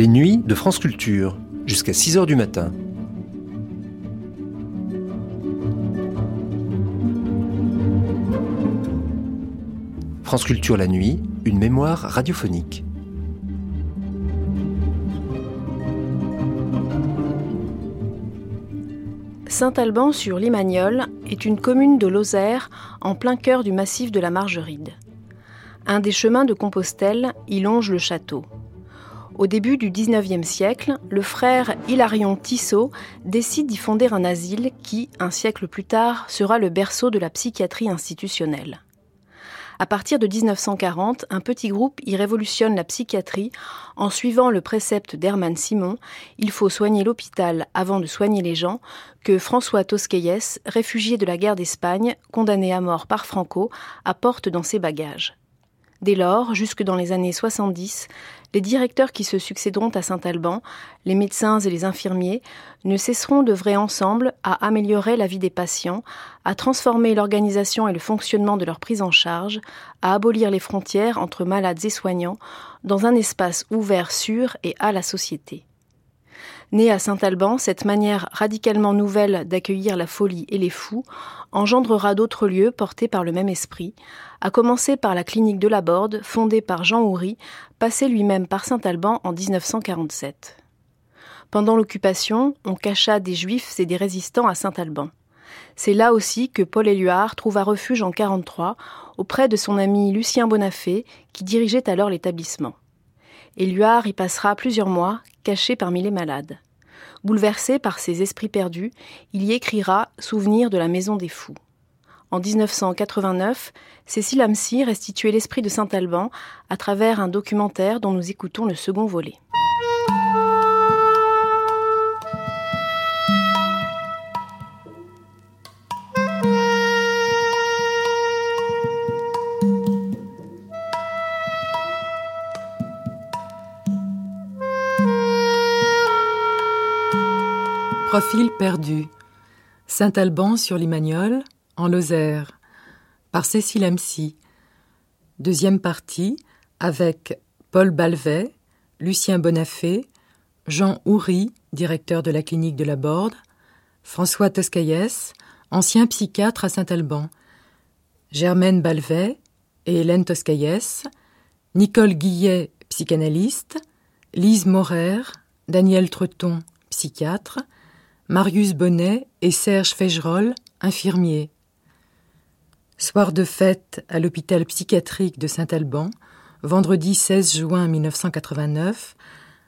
Les nuits de France Culture, jusqu'à 6h du matin. France Culture la nuit, une mémoire radiophonique. Saint-Alban sur Limagnol est une commune de Lozère en plein cœur du massif de la Margeride. Un des chemins de Compostelle y longe le château. Au début du XIXe siècle, le frère Hilarion Tissot décide d'y fonder un asile qui, un siècle plus tard, sera le berceau de la psychiatrie institutionnelle. À partir de 1940, un petit groupe y révolutionne la psychiatrie en suivant le précepte d'Hermann Simon Il faut soigner l'hôpital avant de soigner les gens, que François Tosquelles, réfugié de la guerre d'Espagne, condamné à mort par Franco, apporte dans ses bagages. Dès lors, jusque dans les années 70, les directeurs qui se succéderont à Saint-Alban, les médecins et les infirmiers, ne cesseront d'œuvrer ensemble à améliorer la vie des patients, à transformer l'organisation et le fonctionnement de leur prise en charge, à abolir les frontières entre malades et soignants, dans un espace ouvert sur et à la société. Née à Saint-Alban, cette manière radicalement nouvelle d'accueillir la folie et les fous engendrera d'autres lieux portés par le même esprit, à commencer par la clinique de la Borde, fondée par Jean Houry, passé lui-même par Saint-Alban en 1947. Pendant l'occupation, on cacha des juifs et des résistants à Saint-Alban. C'est là aussi que Paul Éluard trouva refuge en 43 auprès de son ami Lucien Bonafé, qui dirigeait alors l'établissement. Éluard y passera plusieurs mois, caché parmi les malades. Bouleversé par ses esprits perdus, il y écrira Souvenir de la maison des fous. En 1989, Cécile Amcy restituait l'esprit de Saint-Alban à travers un documentaire dont nous écoutons le second volet. Profil perdu. Saint-Alban sur Limagnol, en Lozère, par Cécile Amcy. Deuxième partie, avec Paul Balvet, Lucien Bonafé, Jean Houry, directeur de la clinique de la Borde, François Toscaïès, ancien psychiatre à Saint-Alban, Germaine Balvet et Hélène Toscaïès, Nicole Guillet, psychanalyste, Lise Morer, Daniel Treton, psychiatre, Marius Bonnet et Serge Fégerolles, infirmiers. Soir de fête à l'hôpital psychiatrique de Saint-Alban, vendredi 16 juin 1989,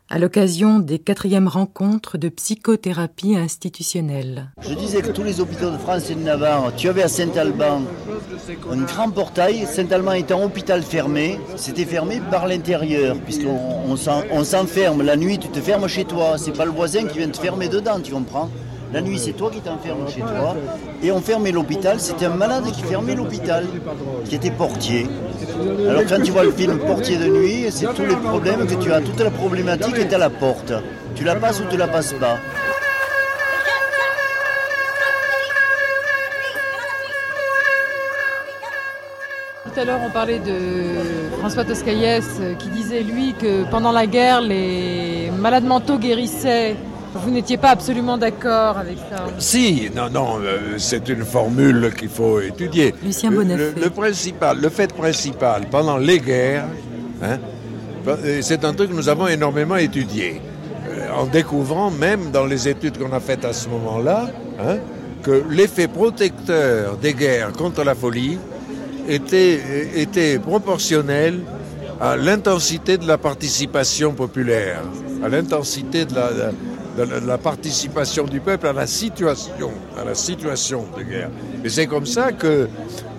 à l'occasion des quatrièmes rencontres de psychothérapie institutionnelle. Je disais que tous les hôpitaux de France et de Navarre, tu avais à Saint-Alban un grand portail. Saint-Alban un hôpital fermé. C'était fermé par l'intérieur, puisqu'on on, s'enferme. La nuit, tu te fermes chez toi. C'est pas le voisin qui vient te fermer dedans, tu comprends? La nuit, c'est toi qui t'enfermes chez toi. Et on fermait l'hôpital. C'était un malade qui fermait l'hôpital, qui était portier. Alors quand tu vois le film Portier de nuit, c'est tous les problèmes que tu as. Toute la problématique est à la porte. Tu la passes ou tu la passes pas. Tout à l'heure, on parlait de François Toscaïès qui disait, lui, que pendant la guerre, les malades mentaux guérissaient vous n'étiez pas absolument d'accord avec ça Si, non, non, euh, c'est une formule qu'il faut étudier. Lucien Bonafé. Le, principal, le fait principal pendant les guerres, hein, euh, c'est un truc que nous avons énormément étudié, euh, en découvrant même dans les études qu'on a faites à ce moment-là, hein, que l'effet protecteur des guerres contre la folie était, était proportionnel à l'intensité de la participation populaire, à l'intensité de la, de la participation du peuple à la situation, à la situation de guerre. Et c'est comme ça que,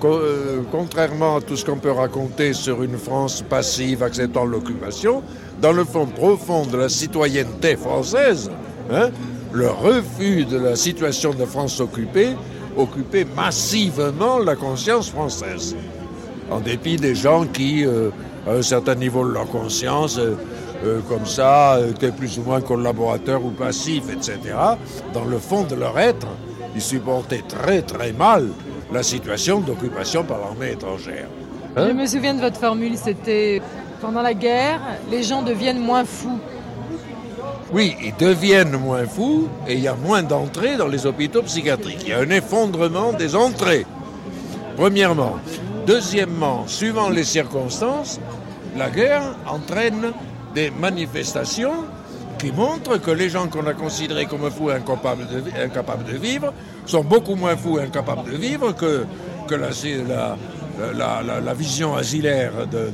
euh, contrairement à tout ce qu'on peut raconter sur une France passive acceptant l'occupation, dans le fond profond de la citoyenneté française, hein, le refus de la situation de France occupée occupait massivement la conscience française. En dépit des gens qui, euh, à un certain niveau de leur conscience, euh, euh, comme ça, étaient plus ou moins collaborateurs ou passifs, etc. Dans le fond de leur être, ils supportaient très très mal la situation d'occupation par l'armée étrangère. Hein Je me souviens de votre formule, c'était pendant la guerre, les gens deviennent moins fous. Oui, ils deviennent moins fous et il y a moins d'entrées dans les hôpitaux psychiatriques. Il y a un effondrement des entrées, premièrement. Deuxièmement, suivant les circonstances, la guerre entraîne des manifestations qui montrent que les gens qu'on a considérés comme fous et incapables de, vivre sont beaucoup moins fous et incapables de vivre que, que la, la, la, vision asilaire de,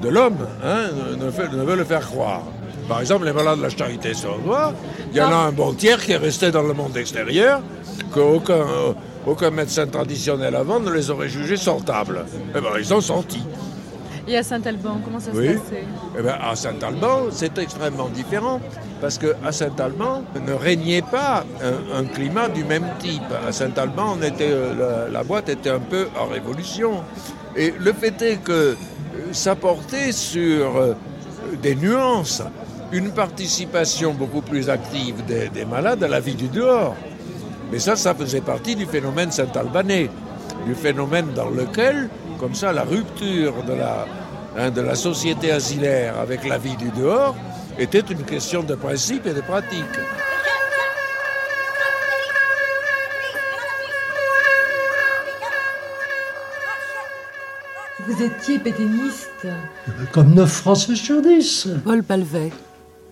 de, l'homme hein, ne, veut le faire croire. Par exemple, les malades de la charité sournois, il y en a un bon tiers qui est resté dans le monde extérieur, qu'aucun aucun médecin traditionnel avant ne les aurait jugés sortables. Eh bien, ils sont sortis. Et à Saint-Alban, comment ça se passait eh bien, À Saint-Alban, c'est extrêmement différent, parce qu'à Saint-Alban ne régnait pas un, un, climat du même type. À Saint-Alban, la, la, boîte était un peu en révolution. Et le fait est que ça portait sur euh, des nuances, une participation beaucoup plus active des, des malades à la vie du dehors. Mais ça, ça faisait partie du phénomène saint-albanais, du phénomène dans lequel, comme ça, la rupture de la, hein, de la société asilaire avec la vie du dehors était une question de principe et de pratique. Vous étiez pétainiste Comme 9 Français sur 10. Paul Palvet.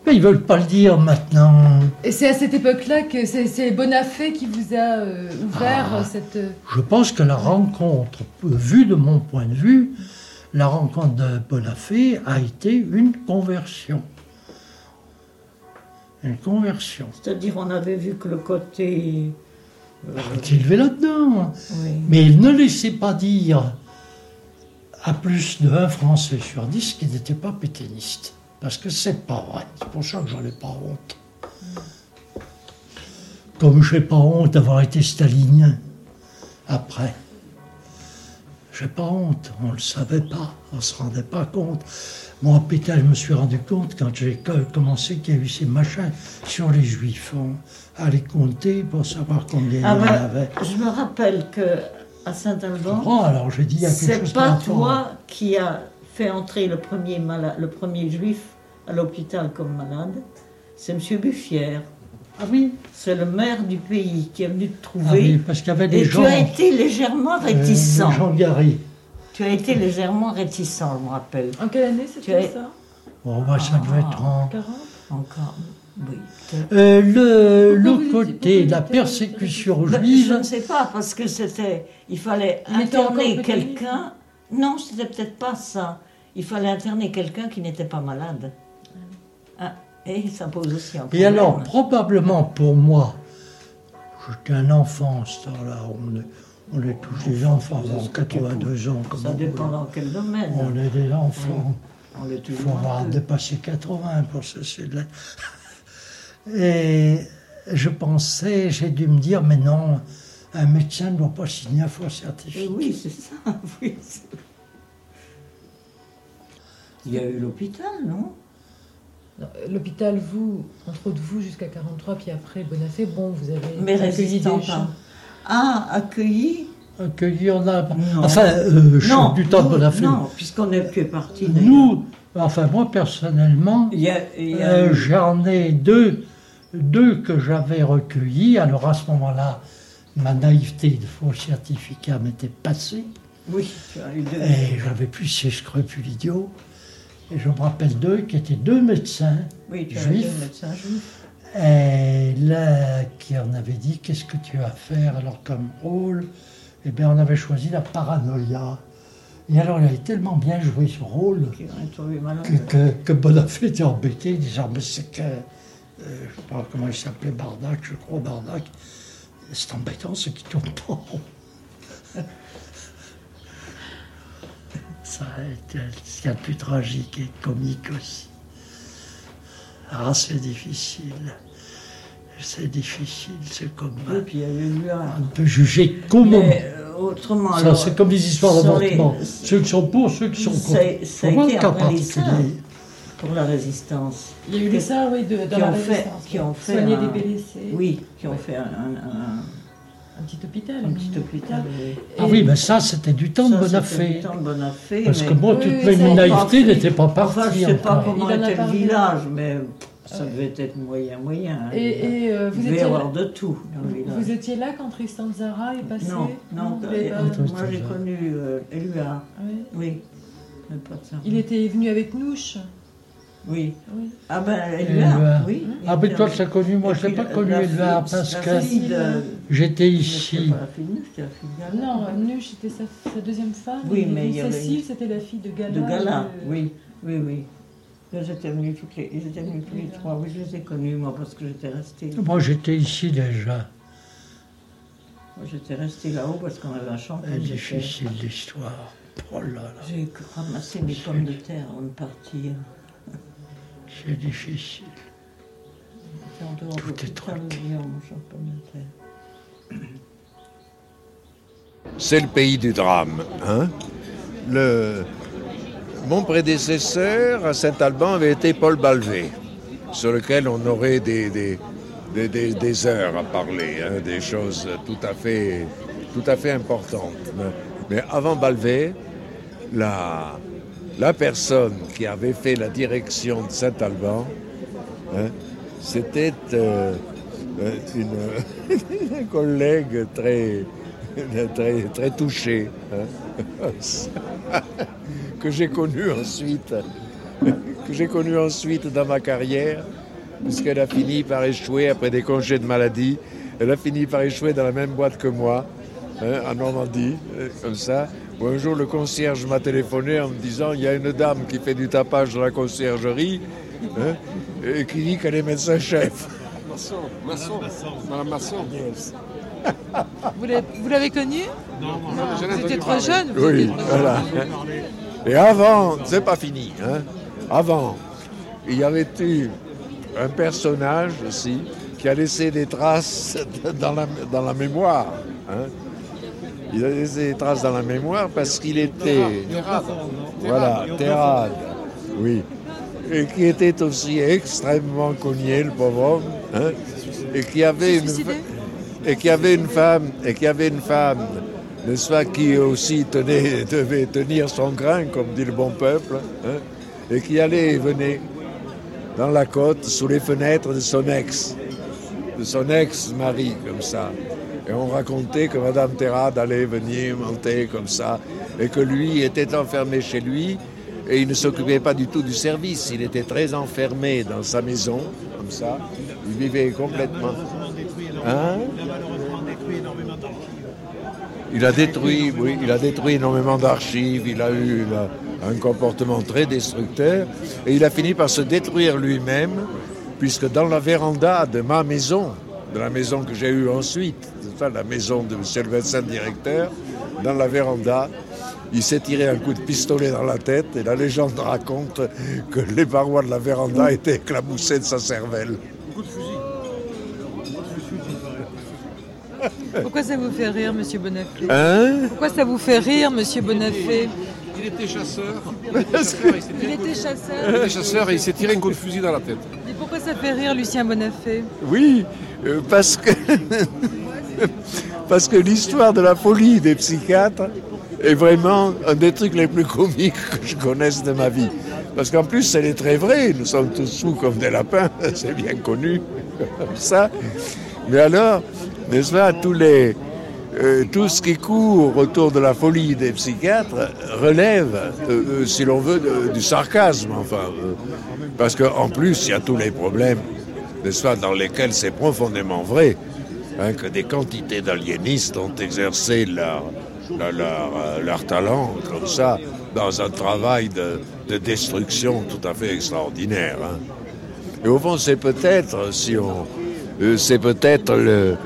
Mais ils veulent pas le dire maintenant. Et c'est à cette époque-là que c'est Bonafé qui vous a euh, ouvert ah, cette. Je pense que la rencontre, vue de mon point de vue, la rencontre de Bonafé a été une conversion. Une conversion. C'est-à-dire, on avait vu que le côté. Euh... Il élevé là-dedans. Oui. Mais il ne laissait pas dire à plus de 1 Français sur 10 qu'il n'était pas pétainiste. Parce que c'est pas vrai. C'est pour ça que j'en ai pas honte. Comme je n'ai pas honte d'avoir été stalinien après. J'ai pas honte, on ne le savait pas, on ne se rendait pas compte. Moi, Pétain, je me suis rendu compte quand j'ai commencé qu'il y a eu ces machins sur les juifs. On allait compter pour savoir combien ah il y en avait. Je me rappelle que à Saint-Alban, oh, alors j'ai dit a C'est pas toi qui as fait entrer le premier, malade, le premier juif à l'hôpital comme malade, c'est M. Buffière. Ah oui C'est le maire du pays qui est venu te trouver. Ah oui, parce qu'il y avait des et gens... tu as été légèrement réticent. Euh, Jean Garry. Tu as été légèrement réticent, je me rappelle. En quelle année c'était as... ça? Oh, bah, ça devait être en... 40 Encore, oui. Euh, le, le côté, la persécution juive... Je ne sais pas, parce que c'était... Il fallait interner quelqu'un... Non, c'était peut-être pas ça. Il fallait interner quelqu'un qui n'était pas malade. Ah, et ça pose aussi un problème. Et alors, probablement pour moi, j'étais un enfant ce temps-là, on est, on est tous des enfants, on 82 ans. Comme ça dépend dans quel domaine. On est des enfants. Il faut avoir dépassé 80 pour ceci. Et je pensais, j'ai dû me dire, mais non, un médecin ne doit pas signer un faux certificat. Oui, c'est ça. Oui, il y a eu l'hôpital, non? L'hôpital, vous, entre autres vous, jusqu'à 43, puis après Bonafé, bon, vous avez Mais accueilli des gens. Ah, accueilli? Accueilli, on a. Non. Enfin, euh, non, du temps de Bonafé. Non, puisqu'on est plus parti. Nous, enfin, moi personnellement, euh, j'en ai deux, deux que j'avais recueillis. Alors à ce moment-là, ma naïveté de faux certificat m'était passée. Oui, tu as eu deux. Et j'avais plus ces scrupules idiots. Et je me rappelle d'eux qui étaient deux médecins oui, tu juifs. Deux médecins juifs. Et là, qui en avait dit Qu'est-ce que tu vas faire alors comme rôle? Eh bien, on avait choisi la paranoïa. Et alors, il avait tellement bien joué ce rôle que, que, que Bonafé était embêté, disant Mais c'est que. Euh, je ne sais pas comment il s'appelait, Bardac, je crois, Bardac. C'est embêtant, ce qui tourne pas. Ça a été ce qu'il y a de plus tragique et comique aussi. Ah, c'est difficile. C'est difficile, c'est comme. Et puis il y a eu un... On peut juger comment. Euh, autrement, ça, c'est comme les histoires d'avortement. Les... Ceux qui sont pour, ceux qui sont contre. Ça a été un particulier. Pour la résistance. Il y a eu des ça, oui, de, dans qui la ont résistance. Fait, qui ont fait Soigner un, des blessés. Oui, qui ont fait un, un un petit hôpital. Un petit hôpital. Ah oui, mais ça, c'était du temps ça, de Bonafé. Du temps de Bonafé Parce mais... que moi, toute oui, ma oui, naïveté n'était pas partie. Enfin, je ne sais pas encore. comment était le village, mais Ça devait être moyen, moyen. Hein. Et, et euh, vous Il devait y avoir de tout dans le village. Vous étiez là quand Tristan Zara est passé Non, non, non moi j'ai connu euh, Elua. Oui. oui. Il était venu avec Nouche oui. oui. Ah ben, Elua, oui. Ah ben toi tu as connu, moi je n'ai pas connu Elua parce que j'étais ici. Non, Nuche c'était sa, deuxième femme. Oui, mais il y avait... Cécile c'était la fille de Gala. De Gala, oui, oui, oui. Ils étaient venus toutes les, ils étaient venus tous les trois. Oui, je les ai connus, moi, parce que j'étais restée. Moi, j'étais ici déjà. Moi, j'étais restée là-haut parce qu'on avait un champ. C'est difficile l'histoire. Oh là là. J'ai ramassé mes pommes de terre avant de partir. C'est difficile. Tout est. C'est le pays du drame. Hein? Mon prédécesseur à Saint-Alban avait été Paul Balvé, sur lequel on aurait des, des, heures à parler, hein, des choses tout à fait, tout à fait importantes. Mais avant Balvé, la, la personne qui avait fait la direction de Saint-Alban, hein, c'était euh, une, collègue très, très, touchée. Hein. que j'ai connu ensuite, que j'ai connu ensuite dans ma carrière, puisqu'elle a fini par échouer après des congés de maladie. Elle a fini par échouer dans la même boîte que moi, hein, en Normandie, euh, comme ça. Un jour, le concierge m'a téléphoné en me disant il y a une dame qui fait du tapage dans la conciergerie hein, et qui dit qu'elle est médecin-chef. Masson, Masson, Madame Masson. Vous l'avez connue? Non, Vous étiez trop jeune Oui, voilà. Et avant, c'est pas fini, hein, avant, il y avait eu un personnage aussi qui a laissé des traces dans la, dans la mémoire. Hein. Il a laissé des traces dans la mémoire parce qu'il était. Voilà, Terrade. Oui. Et qui était aussi extrêmement cogné, le pauvre homme. Hein, et qui avait une. Et qui avait une femme. Et qui avait une femme n'est-ce pas, qui aussi tenait, devait tenir son grain, comme dit le bon peuple, hein, et qui allait et venait dans la côte sous les fenêtres de son ex, de son ex-mari, comme ça. On racontait que Madame Terrade allait venir monter comme ça, et que lui était enfermé chez lui, et il ne s'occupait pas du tout du service. Il était très enfermé dans sa maison, comme ça. Il vivait complètement. Hein? Il a détruit, oui, il a détruit énormément d'archives, il a eu un comportement très destructeur et il a fini par se détruire lui-même, puisque dans la véranda de ma maison, de la maison que j'ai eue ensuite, la maison de M. le médecin directeur, dans la véranda, il s'est tiré un coup de pistolet dans la tête et la légende raconte que les parois de la véranda étaient éclaboussées de sa cervelle. Pourquoi ça vous fait rire, Monsieur Bonafé Hein? Pourquoi ça vous fait rire, Monsieur Bonafé Il était chasseur. Il était chasseur. Il était chasseur et il s'est tiré un coup de fusil dans la tête. Pourquoi ça fait rire Lucien Bonafé Oui, euh, parce que parce que l'histoire de la folie des psychiatres est vraiment un des trucs les plus comiques que je connaisse de ma vie. Parce qu'en plus, elle est très vraie. Nous sommes tous fous comme des lapins, c'est bien connu, ça. Mais alors, n'est-ce pas, tous les, euh, tout ce qui court autour de la folie des psychiatres relève, euh, euh, si l'on veut, du sarcasme, enfin. parce qu'en plus, il y a tous les problèmes, n'est-ce pas, dans lesquels c'est profondément vrai hein, que des quantités d'aliénistes ont exercé leur, talent, comme ça, dans un travail de, destruction tout à fait extraordinaire. Hein. Et au fond, c'est peut-être, si on, c'est peut-être le,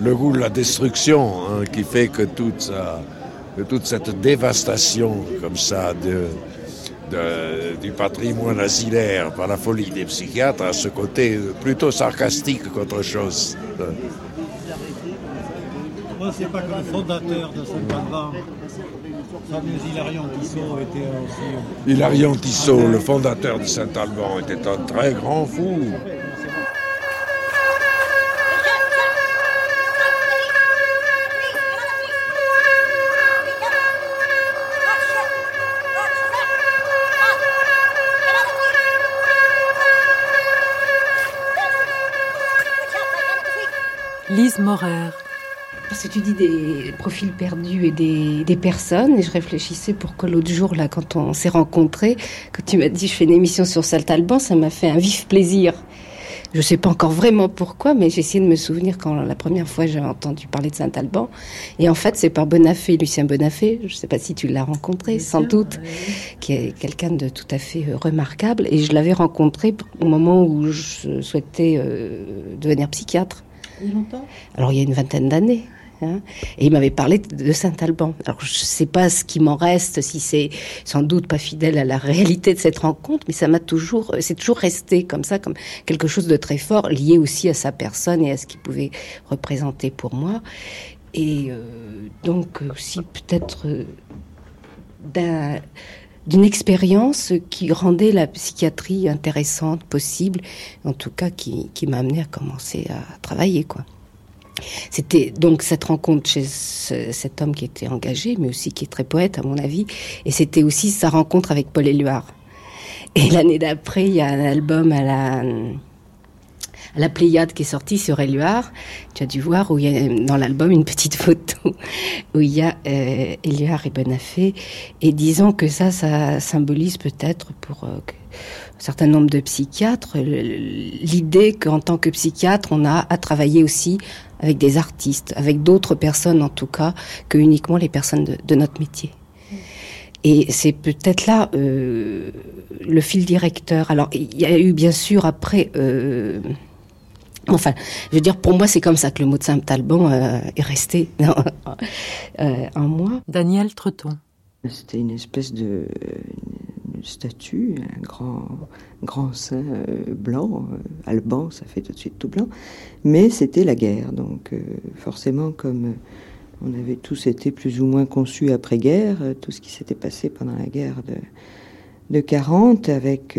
goût de la destruction hein, qui fait que toute, toute cette dévastation comme ça de, du patrimoine asilaire par la folie des psychiatres a ce côté plutôt sarcastique qu'autre chose. Moi, c'est pas que le fondateur de Saint-Alban, fameux Hilarion Tissot, était aussi. Euh, Hilarion Tissot, le fondateur de Saint-Alban, était un très grand fou. Morer. Parce que tu dis des profils perdus et des, des personnes, et je réfléchissais pour que l'autre jour, là, quand on s'est rencontrés, que tu m'as dit je fais une émission sur Saltalban, ça m'a fait un vif plaisir. Je ne sais pas encore vraiment pourquoi, mais j'ai essayé de me souvenir quand la première fois j'ai entendu parler de Saint-Alban. Et en fait, c'est par Bonafé, Lucien Bonafé, je ne sais pas si tu l'as rencontré, sans doute, qui est quelqu'un de tout à fait euh, remarquable. Et je l'avais rencontré au moment où je souhaitais euh, devenir psychiatre. Il y a Alors, il y a une vingtaine d'années. Hein. Et il m'avait parlé de Saint-Alban. Alors je ne sais pas ce qui m'en reste, si c'est sans doute pas fidèle à la réalité de cette rencontre, mais ça m'a toujours, c'est toujours resté comme ça, comme quelque chose de très fort, lié aussi à sa personne et à ce qu'il pouvait représenter pour moi. Et euh, donc aussi peut-être euh, d'une expérience qui rendait la psychiatrie intéressante, possible, en tout cas qui, qui m'a amené à commencer à travailler, quoi. C'était donc cette rencontre chez cet homme qui était engagé, mais aussi qui est très poète à mon avis, et c'était aussi sa rencontre avec Paul Éluard. Et l'année d'après, il y a un album à la la Pléiade qui est sorti sur Éluard. Tu as dû voir où il y a dans l'album une petite photo où il y a euh, Éluard et Bonafé. Et disons que ça, ça symbolise peut-être pour euh, un certain nombre de psychiatres l'idée qu'en tant que psychiatre, on a à travailler aussi avec des artistes, avec d'autres personnes en tout cas, que uniquement les personnes de, notre métier. Et c'est peut-être là euh, le fil directeur. Alors, il y a eu bien sûr après... Euh, enfin, je veux dire, pour moi, c'est comme ça que le mot de Saint-Alban euh, est resté en moi. Daniel Treton. C'était une espèce de statue, un grand, grand sein euh, blanc, euh, alban, ça fait tout de suite tout blanc. Mais c'était la guerre, donc euh, forcément, comme on avait tous été plus ou moins conçus après-guerre, tout ce qui s'était passé pendant la guerre de, de 40, avec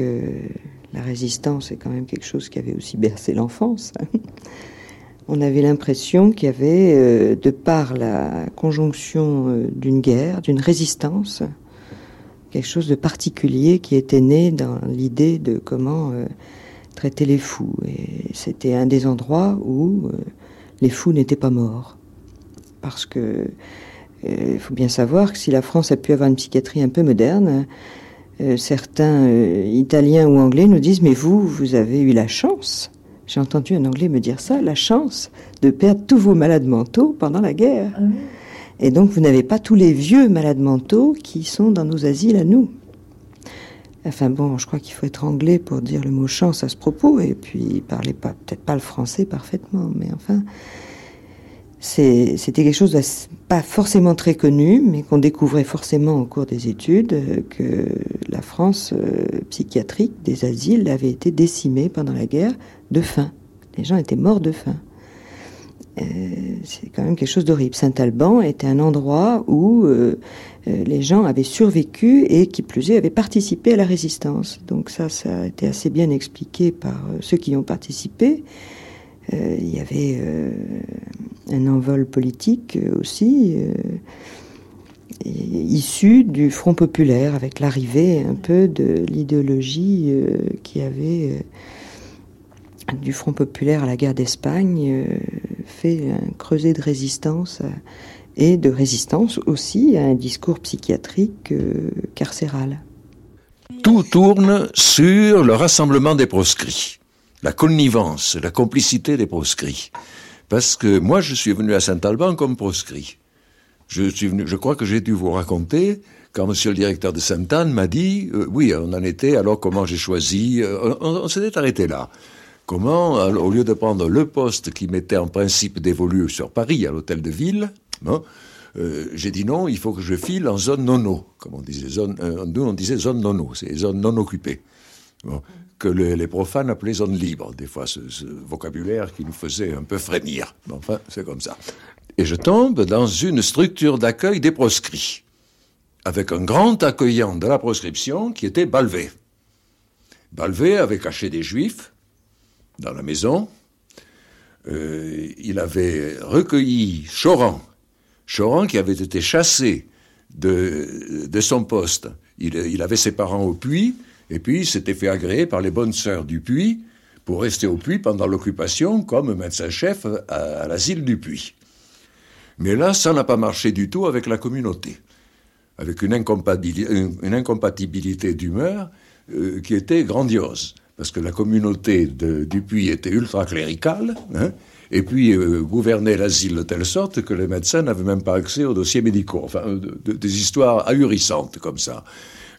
la résistance, c'est quand même quelque chose qui avait aussi bercé l'enfance. on avait l'impression qu'il y avait, de par la conjonction d'une guerre, d'une résistance, quelque chose de particulier qui était né dans l'idée de comment euh, traiter les fous. Et c'était un des endroits où euh, les fous n'étaient pas morts. Parce que euh, il faut bien savoir que si la France a pu avoir une psychiatrie un peu moderne, certains Italiens ou Anglais nous disent mais vous, vous avez eu la chance. J'ai entendu un Anglais me dire ça, la chance de perdre tous vos malades mentaux pendant la guerre. Ah et donc, vous n'avez pas tous les vieux malades mentaux qui sont dans nos asiles à nous. Enfin bon, je crois qu'il faut être anglais pour dire le mot chance à ce propos, et puis parler pas, peut-être pas le français parfaitement, mais enfin, c'était quelque chose de pas forcément très connu, mais qu'on découvrait forcément au cours des études, que la France euh, psychiatrique des asiles avait été décimée pendant la guerre de faim. Les gens étaient morts de faim. Euh, c'est quand même quelque chose d'horrible. Saint-Alban était un endroit où euh, euh, les gens avaient survécu et qui plus est avaient participé à la résistance. Donc ça, ça a été assez bien expliqué par ceux qui y ont participé. Il y avait un envol politique aussi issu du Front populaire, avec l'arrivée un peu de l'idéologie qui avait du Front populaire à la guerre d'Espagne euh, fait un creuset de résistance euh, et de résistance aussi à un discours psychiatrique euh, carcéral. Tout tourne sur le rassemblement des proscrits, la connivence, la complicité des proscrits. Parce que moi, je suis venu à Saint-Alban comme proscrit. Je suis venu, je crois que j'ai dû vous raconter quand monsieur le directeur de Sainte-Anne m'a dit, oui, on en était, alors comment j'ai choisi, on s'était arrêté là. Comment, au lieu de prendre le poste qui m'était en principe dévolu sur Paris, à l'hôtel de ville, hein, euh, j'ai dit non, il faut que je file en zone nono, comme on disait, zone, euh, nous on disait zone nono, c'est zone non occupée, que les profanes appelaient zone libre, des fois ce, vocabulaire qui nous faisait un peu frémir. enfin, c'est comme ça. Et je tombe dans une structure d'accueil des proscrits, avec un grand accueillant de la proscription qui était Balvé. Balvé avait caché des juifs, dans la maison. Euh, il avait recueilli Choran, Choran qui avait été chassé de, son poste. Il, avait ses parents au puits, et puis il s'était fait agréer par les bonnes sœurs du puits pour rester au Puy pendant l'occupation comme médecin-chef à, l'asile du Puy. Mais là, ça n'a pas marché du tout avec la communauté, avec une, incompatibilité, d'humeur euh, qui était grandiose, parce que la communauté du Puy était ultra-cléricale, hein, et puis euh, gouvernait l'asile de telle sorte que les médecins n'avaient même pas accès aux dossiers médicaux, enfin, des histoires ahurissantes comme ça.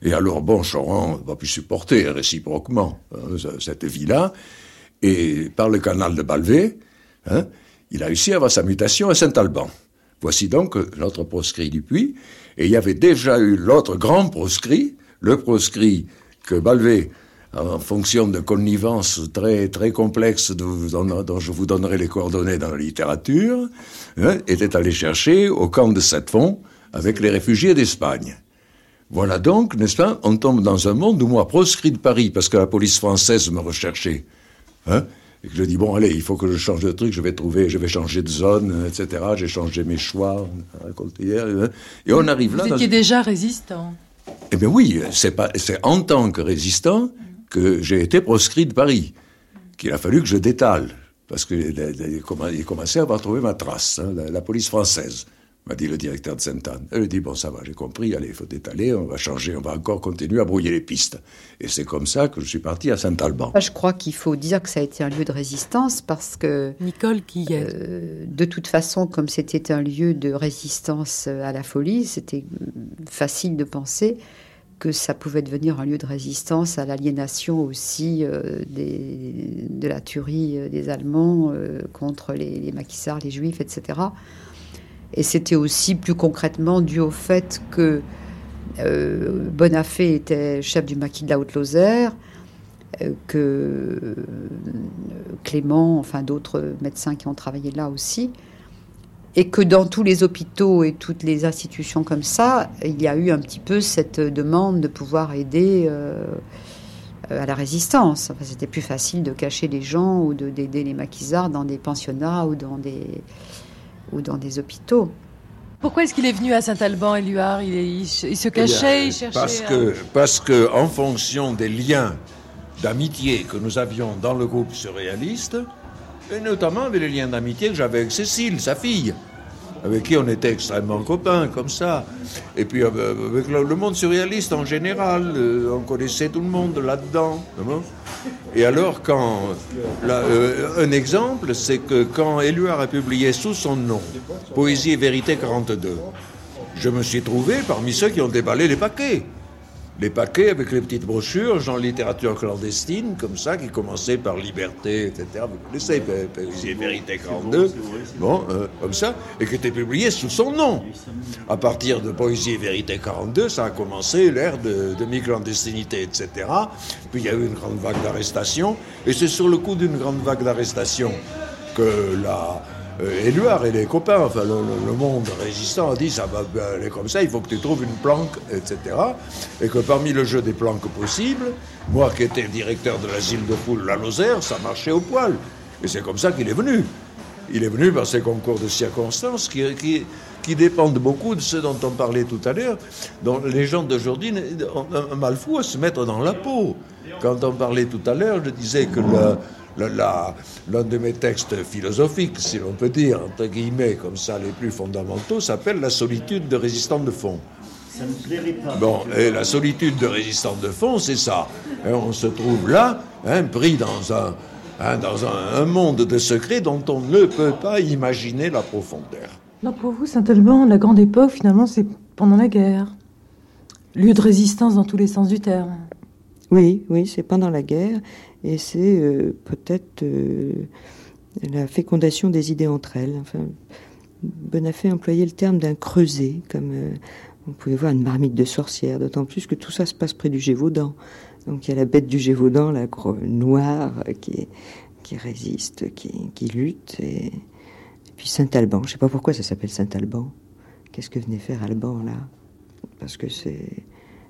Et alors, bon, Choran n'a pas pu supporter réciproquement hein, cette vie-là. Et par le canal de Balvé, hein, il a réussi à avoir sa mutation à Saint-Alban. Voici donc notre proscrit du puits. Et il y avait déjà eu l'autre grand proscrit, le proscrit que Balvé, en fonction de connivence très, très complexe dont, je vous donnerai les coordonnées dans la littérature, hein, était allé chercher au camp de Sept-Fonds avec les réfugiés d'Espagne. Voilà donc, n'est-ce pas, on tombe dans un monde où moi, proscrit de Paris, parce que la police française me recherchait, hein, et que je dis, bon, allez, il faut que je change de truc, je vais trouver, je vais changer de zone, etc. J'ai changé mes choix, et on arrive là... Vous étiez déjà résistant Eh bien oui, c'est en tant que résistant que j'ai été proscrit de Paris, qu'il a fallu que je détale, parce qu'il commençait à avoir trouvé ma trace, hein, la police française m'a dit le directeur de Sainte-Anne. Elle dit, bon, ça va, j'ai compris, allez, il faut étaler, on va changer, on va encore continuer à brouiller les pistes. Et c'est comme ça que je suis parti à Saint-Alban. Je crois qu'il faut dire que ça a été un lieu de résistance parce que... Nicole qui est... Euh, de toute façon, comme c'était un lieu de résistance à la folie, c'était facile de penser que ça pouvait devenir un lieu de résistance à l'aliénation aussi euh, des, de la tuerie euh, des Allemands contre les, les maquisards, les juifs, etc. Et c'était aussi plus concrètement dû au fait que euh, Bonafé était chef du maquis de la Haute-Lozère, euh, que euh, Clément, enfin d'autres médecins qui ont travaillé là aussi, et que dans tous les hôpitaux et toutes les institutions comme ça, il y a eu un petit peu cette demande de pouvoir aider à la résistance. Enfin, C'était plus facile de cacher les gens ou d'aider les maquisards dans des pensionnats ou dans des ou dans des hôpitaux. Pourquoi est-ce qu'il est venu à Saint-Alban, Éluard? Il, il, se cachait, eh il cherchait. Parce que, parce que, en fonction des liens d'amitié que nous avions dans le groupe surréaliste, et notamment avec les liens d'amitié que j'avais avec Cécile, sa fille, avec qui on était extrêmement copains, comme ça. Et puis euh, avec le monde surréaliste en général, euh, on connaissait tout le monde là-dedans. Et alors, quand. Euh, un exemple, c'est que quand Éluard a publié sous son nom Poésie et Vérité 42, je me suis trouvé parmi ceux qui ont déballé les paquets les paquets avec les petites brochures, genre littérature clandestine, comme ça, qui commençait par Liberté, etc. Vous connaissez, Poésie et Vérité 42, bon, euh, comme ça, et qui était publié sous son nom. À partir de Poésie et Vérité 42, ça a commencé l'ère de demi-clandestinité, etc. Puis il y a eu une grande vague d'arrestations, et c'est sur le coup d'une grande vague d'arrestations que la, euh, Éluard et les copains, enfin le, monde résistant a dit ça va aller comme ça, il faut que tu trouves une planque, etc. Et que parmi le jeu des planques possibles, moi qui étais directeur de l'asile de poule La Lozère, ça marchait au poil. Et c'est comme ça qu'il est venu. Il est venu par ces concours de circonstances qui, qui, qui, dépendent beaucoup de ce dont on parlait tout à l'heure, dont les gens d'aujourd'hui ont un mal fou à se mettre dans la peau. Quand on parlait tout à l'heure, je disais que le, l'un de mes textes philosophiques, si l'on peut dire, entre guillemets, comme ça, les plus fondamentaux, s'appelle La solitude de résistant de fond. Ça ne plairait pas. Bon, et la solitude de résistant de fond, c'est ça. Hein, on se trouve là, hein, pris dans un, hein, dans un, monde de secrets dont on ne peut pas imaginer la profondeur. Non, pour vous, Saint-Alban, la grande époque, finalement, c'est pendant la guerre. Lieu de résistance dans tous les sens du terme. Oui, oui, c'est pendant la guerre et c'est euh, peut-être euh, la fécondation des idées entre elles. Enfin, Bonafé employait le terme d'un creuset, comme euh, on pouvait voir une marmite de sorcière, d'autant plus que tout ça se passe près du Gévaudan. Donc il y a la bête du Gévaudan, la noire, qui, résiste, qui, qui lutte. Et, puis Saint-Alban, je ne sais pas pourquoi ça s'appelle Saint-Alban. Qu'est-ce que venait faire Alban là? Parce que c'est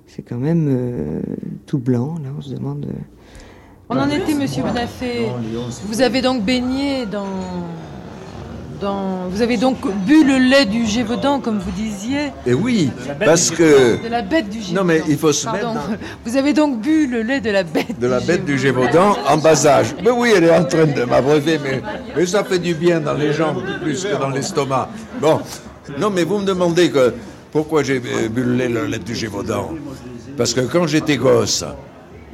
c'est quand même tout blanc, là, on se demande. On en était, monsieur Bonafé. Vous avez donc baigné dans, Vous avez donc bu le lait du Gévaudan, comme vous disiez Et oui, parce que... De la bête du Gévaudan. Non, mais il faut se mettre Vous avez donc bu le lait de la bête De la bête du Gévaudan en bas âge. Mais oui, elle est en train de m'abreuver, mais, mais ça fait du bien dans les jambes plus que dans l'estomac. Bon, non, mais vous me demandez que pourquoi j'ai bu le lait, le lait du Gévaudan? Parce que quand j'étais gosse,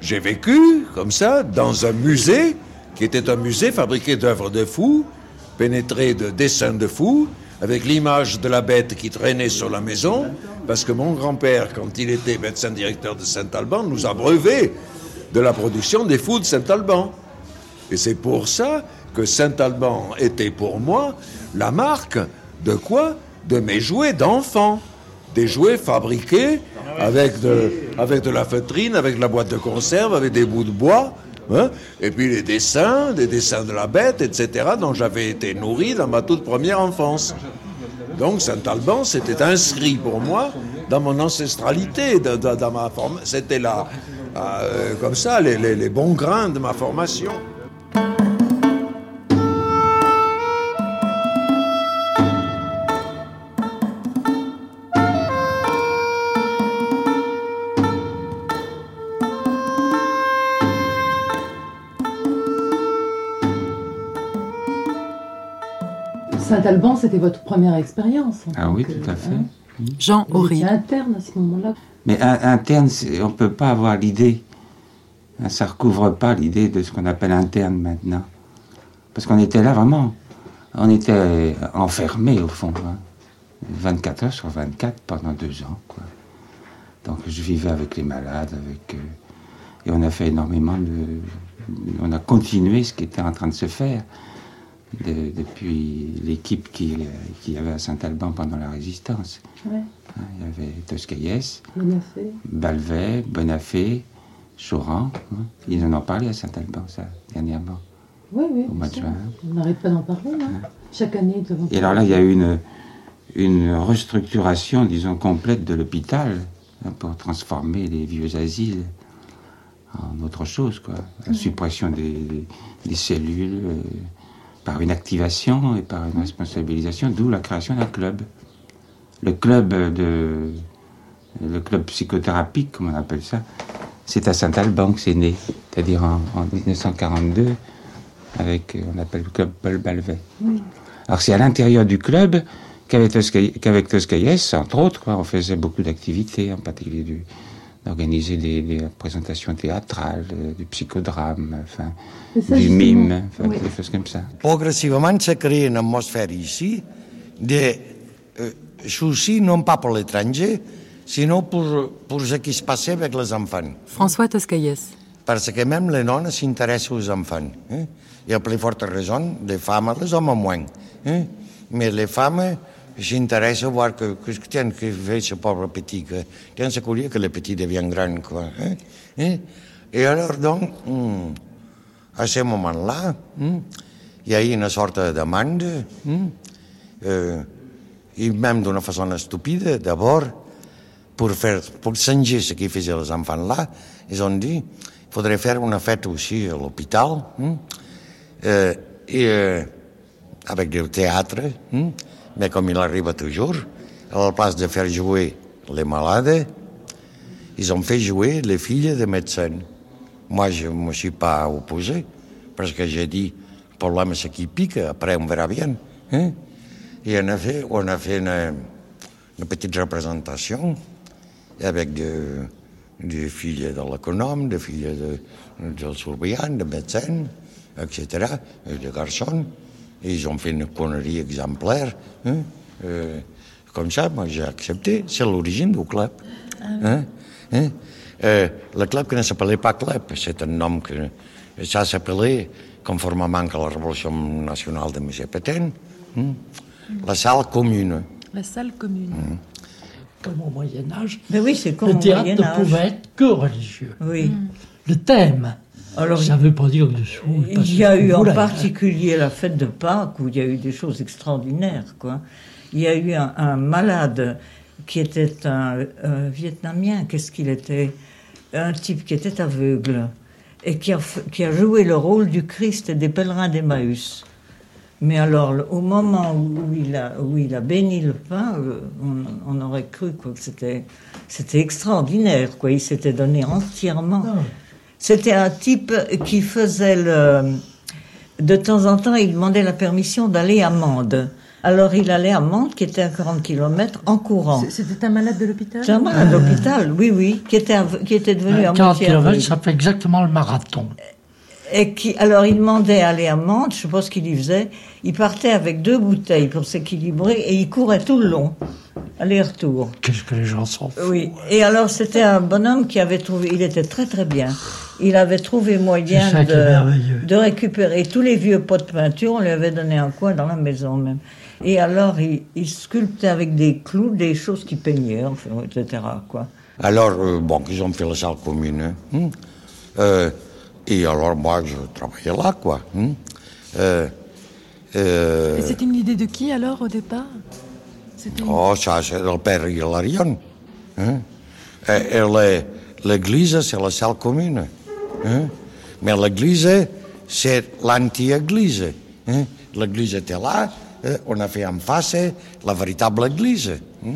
j'ai vécu comme ça dans un musée qui était un musée fabriqué d'œuvres de fous, pénétré de dessins de fous, avec l'image de la bête qui traînait sur la maison, parce que mon grand-père, quand il était médecin directeur de Saint-Alban, nous a brevet de la production des fous de Saint-Alban. Et c'est pour ça que Saint-Alban était pour moi la marque de quoi? De mes jouets d'enfant. Des jouets fabriqués avec de, avec de la feutrine, avec de la boîte de conserve, avec des bouts de bois. Hein, et puis les dessins, des dessins de la bête, etc., dont j'avais été nourri dans ma toute première enfance. Donc Saint-Alban, c'était inscrit pour moi dans mon ancestralité, dans, ma forme. C'était là, euh, comme ça, les bons grains de ma formation. Saint-Alban, c'était votre première expérience. Ah oui, tout à fait. Hein Jean Horry. interne à ce moment-là. Mais interne, on ne peut pas avoir l'idée. Ça ne recouvre pas l'idée de ce qu'on appelle interne maintenant. Parce qu'on était là vraiment. On était enfermés au fond. 24 hein. heures sur 24 pendant deux ans. Quoi. Donc je vivais avec les malades, avec. Euh, et on a fait énormément de. On a continué ce qui était en train de se faire depuis l'équipe qui, qui avait à Saint-Alban pendant la résistance. Hein, il y avait Toscaïès, Balvet, Bonafé, Choran. Hein. Ils en ont parlé à Saint-Alban, ça, dernièrement. Oui, oui. Au mois de juin. On n'arrête pas d'en parler, hein. Chaque année. Et alors là, il y a eu une, une restructuration, disons, complète de l'hôpital pour transformer les vieux asiles en autre chose, quoi. La suppression des, des cellules. Par une activation et par une responsabilisation, d'où la création d'un club. Le club de le club psychothérapique, comme on appelle ça, c'est à Saint-Alban que c'est né, c'est-à-dire en, 1942, avec, on appelle le club Paul Balvet. Alors c'est à l'intérieur du club qu'avec Toscaïès, entre autres, on faisait beaucoup d'activités, en particulier du, d'organiser des, présentations théâtrales, du psychodrame, enfin, du mime, enfin, des choses comme ça. Progressivement se crée une atmosphère ici de euh, souci non pas pour l'étranger, sinon pour, pour ce qui se passait avec les enfants. François Toscaïès. Parce que même les nonnes s'intéressent aux enfants. Hein? Il y a plus forte raison, les femmes, les hommes moins. Hein? Mais les femmes voir que, que, que tiens, que fait ce que tiens, c'est curieux que le petit devient grand, quoi. Hein? Hein? Et alors, donc, hmm, à ce moment-là, hmm, il y a eu de demande, hmm, euh, et même d'une façon stupide, d'abord, pour faire, pour changer ce qu'ils faisaient les enfants là, ils ont dit, il faudrait faire une fête aussi à l'hôpital, euh, et euh, avec du théâtre, mais comme il arrive toujours, à la place de faire jouer les malades, ils ont fait jouer les filles des médecins. Moi, je ne me suis pas opposé, parce que j'ai dit, le problème c'est qui pique, après on verra bien. Hein? Et on a fait, on a fait une, une petite représentation avec des, des filles de l'économe, des filles de, de surveillant, des médecins, etc., et des garçons. Ils ont fait une connerie exemplaire. Hein? Euh, comme ça, moi j'ai accepté. C'est l'origine du club. Ah hein? Hein? Euh, le club qui ne s'appelait pas club, c'est un nom que ça s'appelait conformément à la Révolution nationale de M. Pétain, hein? la salle commune. La salle commune. Hein? Comme au Moyen Âge, Mais oui, c'est comme le théâtre ne pouvait être que religieux. Oui. Le thème alors, ça ne veut pas dire dessous. Il y a eu en particulier la fête de Pâques où il y a eu des choses extraordinaires. Quoi. Il y a eu un, malade qui était un, Vietnamien. Qu'est-ce qu'il était? Un type qui était aveugle et qui a, qui a, joué le rôle du Christ et des pèlerins d'Emmaüs. Mais alors, au moment où il a, où il a béni le pain, euh, on, aurait cru quoi, que c'était, extraordinaire. Quoi. Il s'était donné entièrement. C'était un type qui faisait le. De temps en temps, il demandait la permission d'aller à Mende. Alors il allait à Mende, qui était à 40 km, en courant. C'était un malade de l'hôpital un malade d'hôpital, oui, oui, qui était, qui était devenu à 40 km, ça fait exactement le marathon. Et qui, alors il demandait à aller à Mende, je sais pas ce qu'il y faisait, il partait avec deux bouteilles pour s'équilibrer et il courait tout le long, aller-retour. Qu'est-ce que les gens sont fous. Oui, et alors c'était un bonhomme qui avait trouvé, il était très très bien, il avait trouvé moyen de, de récupérer tous les vieux pots de peinture, on lui avait donné un coin dans la maison même. Et alors, il, sculptait avec des clous des choses qui peignaient, enfin, etc. Quoi. Alors, euh, bon, ils ont fait la salle commune. Hein. Hmm. Euh, et alors, moi, je travaillais là, quoi. Hmm. Euh, et c'était une idée de qui, alors, au départ? Oh, ça, c'est le père Hilarion. Hein. Et, l'église, c'est la salle commune. Hein? Mais l'église, c'est l'anti-église. Hein? L'église était là, eh, on a fait en face la véritable église. Hein?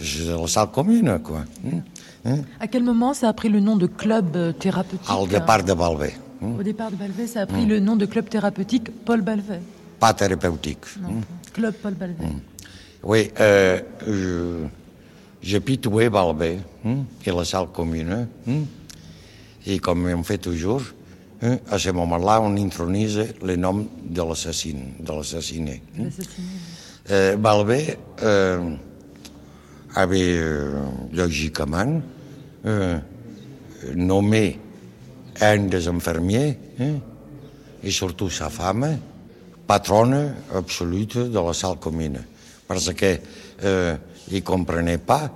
C'est la salle commune, quoi. Hein? Hein? À quel moment ça a pris le nom de club euh, thérapeutique Au départ de Balvet. Au départ de Balvet, ça a pris le nom de club thérapeutique Paul Balvet. Pas thérapeutique. Club Paul Balvet. Oui, euh, j'ai pitoué Balvet et la salle commune. Et comme on fait toujours, Eh? À ce moment-là, on intronise le nom de l'assassin, de l'assassiné. Eh, Balbé eh, avait, logiquement, nommé un des infirmiers et surtout sa femme patronne absolue de la salle commune. Parce qu'il ne comprenait pas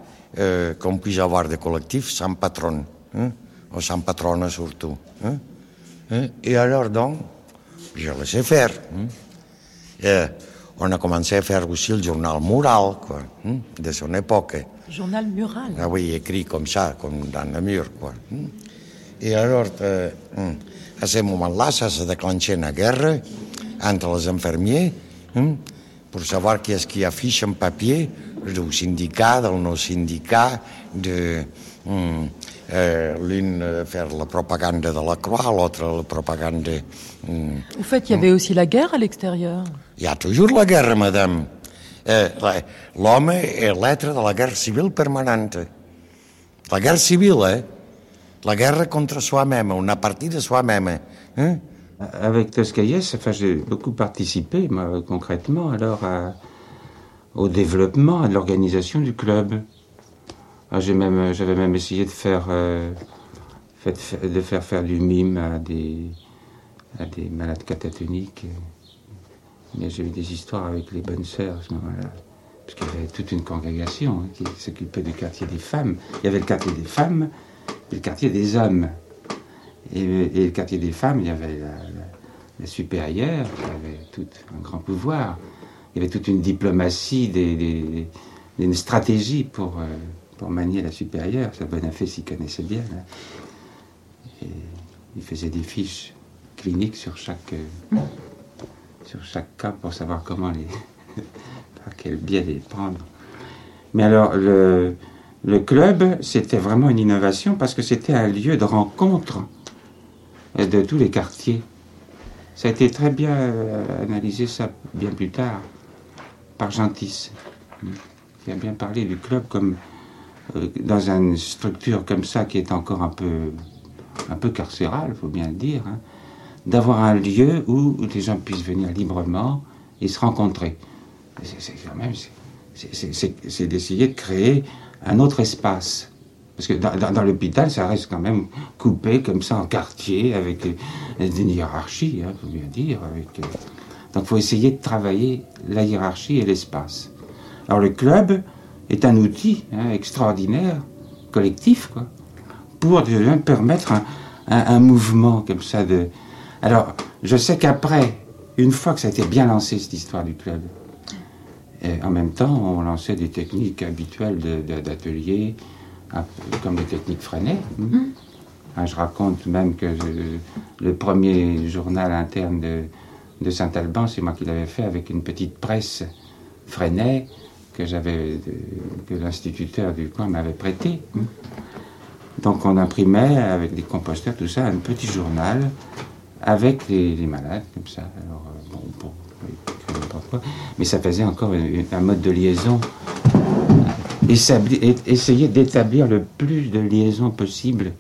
qu'on puisse avoir des collectifs sans patron, ou sans patronne surtout. Hein? Et alors donc, je laissais faire. Hein? Et on a commencé à faire aussi le journal mural quoi, hein? de son époque. Journal mural Ah oui, écrit comme ça, comme dans le mur. Quoi. Et alors, euh, à ce moment-là, ça se déclenchait une guerre entre les infirmiers pour savoir qui est-ce qui affiche un papier du syndicat, del no syndicat, de... Euh, l'une euh, faire la propagande de la croix, l'autre la propagande. Au fait, il y avait aussi la guerre à l'extérieur. Il y a toujours la guerre, madame. Euh, L'homme est l'être de la guerre civile permanente. La guerre civile, hein? la guerre contre soi-même, une partie de soi-même. Hein? Avec Toscaïès, enfin, j'ai beaucoup participé, moi, concrètement, alors, au développement, à l'organisation du club. Ah, même, j'avais même essayé de faire, euh, de faire faire du mime à des, à des malades catatoniques. Mais j'ai eu des histoires avec les bonnes sœurs à ce moment-là. Parce qu'il y avait toute une congrégation hein, qui s'occupait du quartier des femmes. Il y avait le quartier des femmes et le quartier des hommes. Et, le quartier des femmes, il y avait la, supérieure, qui avait tout un grand pouvoir. Il y avait toute une diplomatie, des, une stratégie pour. Euh, pour manier la supérieure. Ça, Bonafé s'y connaissait bien. Et il faisait des fiches cliniques sur chaque, euh, sur chaque cas pour savoir comment les. par quel biais les prendre. Mais alors, le, le club, c'était vraiment une innovation parce que c'était un lieu de rencontre de tous les quartiers. Ça a été très bien euh, analysé, ça, bien plus tard, par Gentis, qui a bien parlé du club comme dans une structure comme ça qui est encore un peu, un peu carcérale, faut bien le dire, hein, d'avoir un lieu où, les gens puissent venir librement et se rencontrer. C'est quand même, c'est d'essayer de créer un autre espace. Parce que dans, l'hôpital, ça reste quand même coupé comme ça en quartier, avec une hiérarchie, il hein, faut bien dire. Euh, donc il faut essayer de travailler la hiérarchie et l'espace. Alors le club, est un outil hein, extraordinaire, collectif, quoi, pour permettre un, mouvement comme ça de. Alors, je sais qu'après, une fois que ça a été bien lancé, cette histoire du club, et en même temps, on lançait des techniques habituelles d'atelier, comme des techniques freinées. Mmh. Hein, je raconte même que le premier journal interne de, de Saint-Alban, c'est moi qui l'avais fait avec une petite presse Freinet que j'avais, que l'instituteur du coin m'avait prêté. Donc on imprimait avec des composteurs, tout ça, un petit journal avec les, malades, comme ça. Euh, mais ça faisait encore un mode de liaison. Essayer d'établir le plus de liaisons possible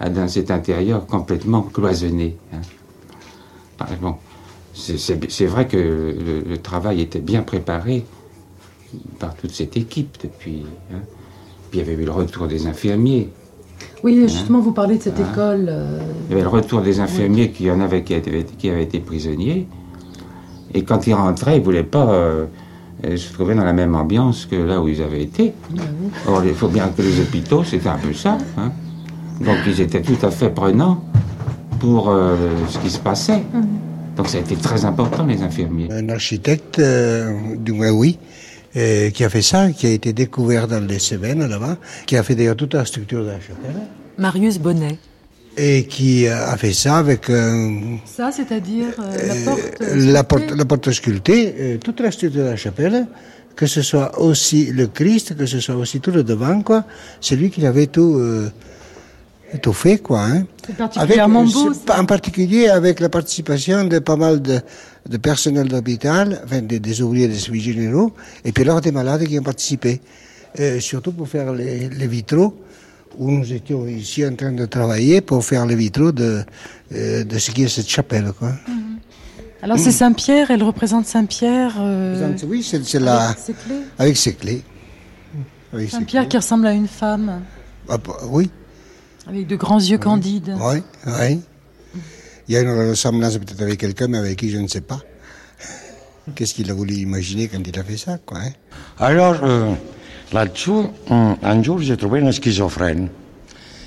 dans cet intérieur complètement cloisonné. Hein. Bon, c'est vrai que le, travail était bien préparé par toute cette équipe depuis. Hein. Puis il y avait eu le retour des infirmiers. Oui, hein. justement, vous parlez de cette école. Euh, il y avait le retour des infirmiers qui en avaient, qui avaient, qui avaient, été prisonniers. Et quand ils rentraient, ils ne voulaient pas euh, se trouver dans la même ambiance que là où ils avaient été. Ah Or, il faut bien que les hôpitaux, c'était un peu ça. Donc ils étaient tout à fait prenants pour euh, ce qui se passait. Mhm. Donc ça a été très important, les infirmiers. Un architecte, euh, du moins oui, euh, qui a fait ça, qui a été découvert dans les Cévennes là-bas, qui a fait d'ailleurs toute la structure de la chapelle. Marius Bonnet. Et qui a fait ça avec Ça, c'est-à-dire la porte la porte, la porte sculptée, toute la structure de la chapelle, que ce soit aussi le Christ, que ce soit aussi tout le devant, quoi. C'est lui qui avait tout tout fait, quoi. Hein. Particulièrement beau. En particulier avec la participation de pas mal de, de personnel d'hôpital, enfin des, ouvriers des services généraux, et puis alors des malades qui ont participé, euh, surtout pour faire les, les, vitraux, où nous étions ici en train de travailler pour faire les vitraux de, euh, de ce qui est cette chapelle, quoi. Mhm. Alors c'est Saint-Pierre, elle représente Saint-Pierre. Euh, oui, c'est la avec ses clés. Avec ses clés. Saint-Pierre qui ressemble à une femme. Ah, bah, oui. Avec de grands yeux candides. Oui, oui. Il y a une ressemblance peut-être avec quelqu'un, mais avec qui je ne sais pas. Qu'est-ce qu'il a voulu imaginer quand il a fait ça, quoi. Hein? Alors, euh, là-dessous, un jour, j'ai trouvé un schizophrène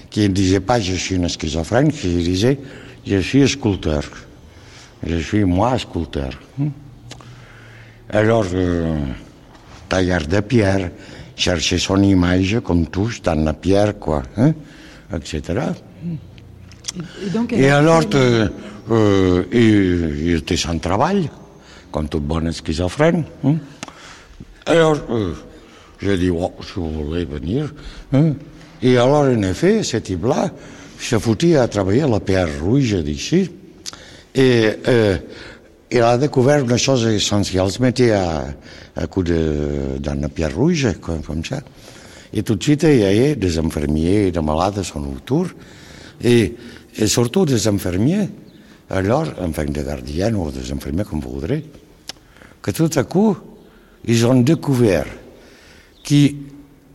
qui ne disait pas je suis un schizophrène, qui disait je suis sculpteur. Je suis moi sculpteur. Hmm? Alors, euh, tailleur de pierre, chercher son image comme tous dans la pierre, quoi. Hein? Etc. Et, alors, euh, il, était sans travail, comme tout bon schizophrène. Hein. Alors, euh, j'ai dit, oh, je voulais venir. Hein. Et alors, en effet, ce type-là se foutait à travailler à la pierre rouge d'ici. Et euh, il a découvert une chose essentielle. Il se mettait à, à coup de, dans la pierre rouge, comme, comme ça. Et tout de suite, il y avait des infirmiers, des malades son autour, et, surtout des infirmiers, alors, enfin des gardiens ou des infirmiers comme vous voudrez, que tout à coup, ils ont découvert qu'ils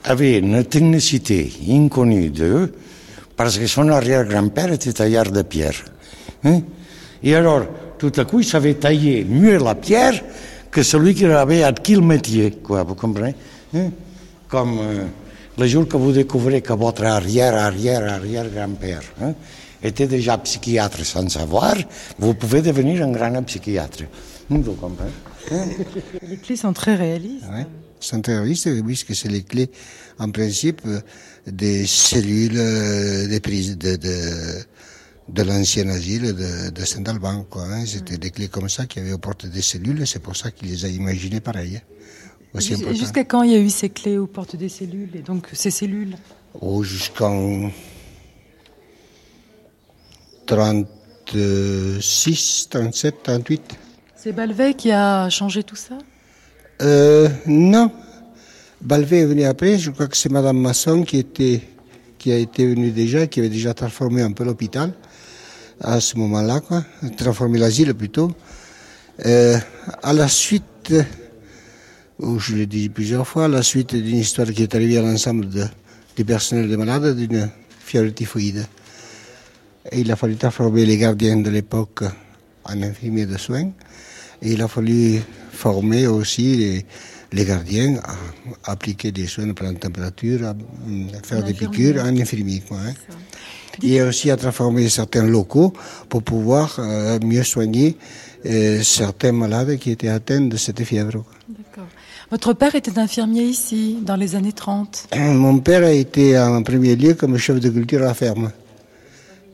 avaient une technicité inconnue d'eux, parce que son arrière-grand-père était tailleur de pierre. Hein? Et alors, tout à coup, ils savaient tailler mieux la pierre que celui qui avait acquis le métier, quoi, vous comprenez hein? Comme... Euh, le jour que vous découvrez que votre arrière, arrière, arrière grand-père hein, était déjà psychiatre sans savoir, vous pouvez devenir un grand psychiatre. Vous comprenez hein? Les clés sont très réalistes. Oui, sont très réalistes, puisque c'est les clés, en principe, des cellules euh, des prises de, de, de l'ancien asile de, de Saint-Alban. Hein. C'était des clés comme ça qui avaient aux portes des cellules, c'est pour ça qu'il les a imaginées pareilles. Jusqu'à quand il y a eu ces clés aux portes des cellules et donc ces cellules? Oh, jusqu'en 36, 37, 38. C'est Balvet qui a changé tout ça? Euh, Non. Balvet est venu après. Je crois que c'est Madame Masson qui, était, qui a été venue déjà, qui avait déjà transformé un peu l'hôpital à ce moment-là, quoi. Transformé l'asile plutôt. Euh, à la suite où je l'ai dit plusieurs fois, la suite d'une histoire qui est arrivée à l'ensemble du personnel des malades d'une fièvre typhoïde. Et il a fallu transformer les gardiens de l'époque en infirmiers de soins. Et il a fallu former aussi les, gardiens à appliquer des soins de la température, à faire des piqûres en infirmiers. Quoi, hein. Et aussi à transformer certains locaux pour pouvoir euh, mieux soigner euh, certains malades qui étaient atteints de cette fièvre. Votre père était infirmier ici, dans les années 30 Mon père a été en premier lieu comme chef de culture à la ferme.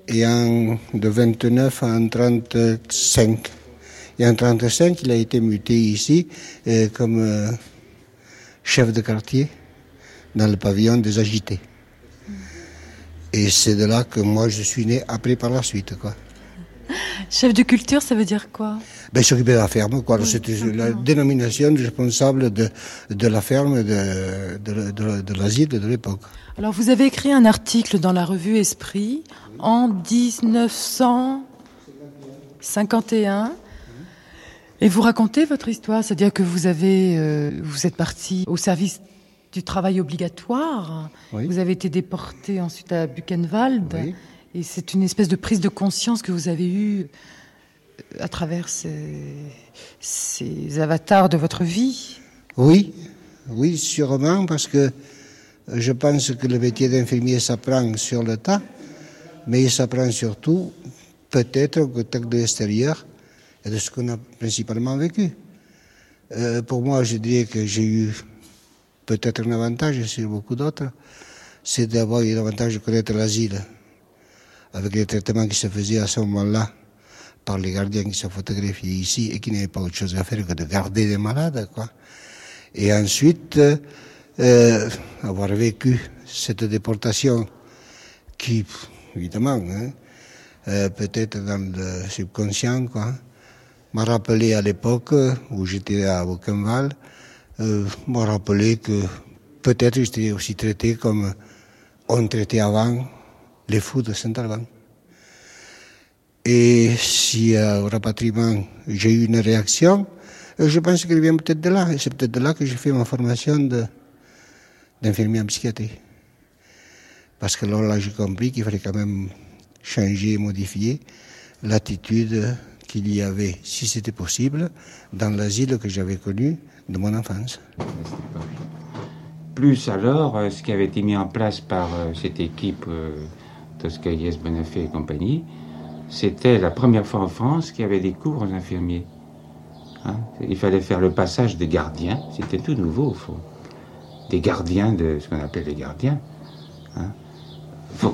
Et en, de 29 à 35, Et en 1935, il a été muté ici euh, comme euh, chef de quartier dans le pavillon des agités. Et c'est de là que moi je suis né après par la suite. Chef de culture, ça veut dire quoi? Ben, S'occuper de la ferme. Quoi. C'était la dénomination du responsable de, de la ferme de, de, de, de l'asile de l'époque. Alors vous avez écrit un article dans la revue Esprit en 1951 et vous racontez votre histoire, c'est-à-dire que vous avez, euh, vous êtes parti au service du travail obligatoire. Vous avez été déporté ensuite à Buchenwald. Et c'est une espèce de prise de conscience que vous avez eue euh, à travers ces, avatars de votre vie. Oui, oui, sûrement, parce que je pense que le métier d'infirmier s'apprend sur le tas, mais il s'apprend surtout peut-être au contact de l'extérieur et de ce qu'on a principalement vécu. Euh, pour moi, je dirais que j'ai eu peut-être un avantage sur beaucoup d'autres, c'est d'avoir eu l'avantage de connaître l'asile, avec les traitements qui se faisaient à ce moment-là par les gardiens qui se photographiaient ici et qui n'avaient pas autre chose à faire que de garder des malades. Quoi. Et ensuite, euh, avoir vécu cette déportation qui, évidemment, hein, euh, peut-être dans le subconscient, quoi, m'a rappelé à l'époque où j'étais à Buchenwald, euh, m'a rappelé que peut-être j'étais aussi traité comme on traitait avant les fous de Saint-Alban. Et si euh, au rapatriement j'ai eu une réaction, euh, je pense qu'elle vient peut-être de là. Et c'est peut-être de là que j'ai fait ma formation d'infirmier en psychiatrie. Parce que là, j'ai compris qu'il fallait quand même changer, modifier l'attitude qu'il y avait, si c'était possible, dans l'asile que j'avais connu de mon enfance. Plus alors, euh, ce qui avait été mis en place par euh, cette équipe Toscaïès, Bonafé et compagnie, c'était la première fois en France qu'il y avait des cours aux infirmiers. Hein. Il fallait faire le passage des gardiens, c'était tout nouveau au fond. Des gardiens de ce qu'on appelle les gardiens, hein.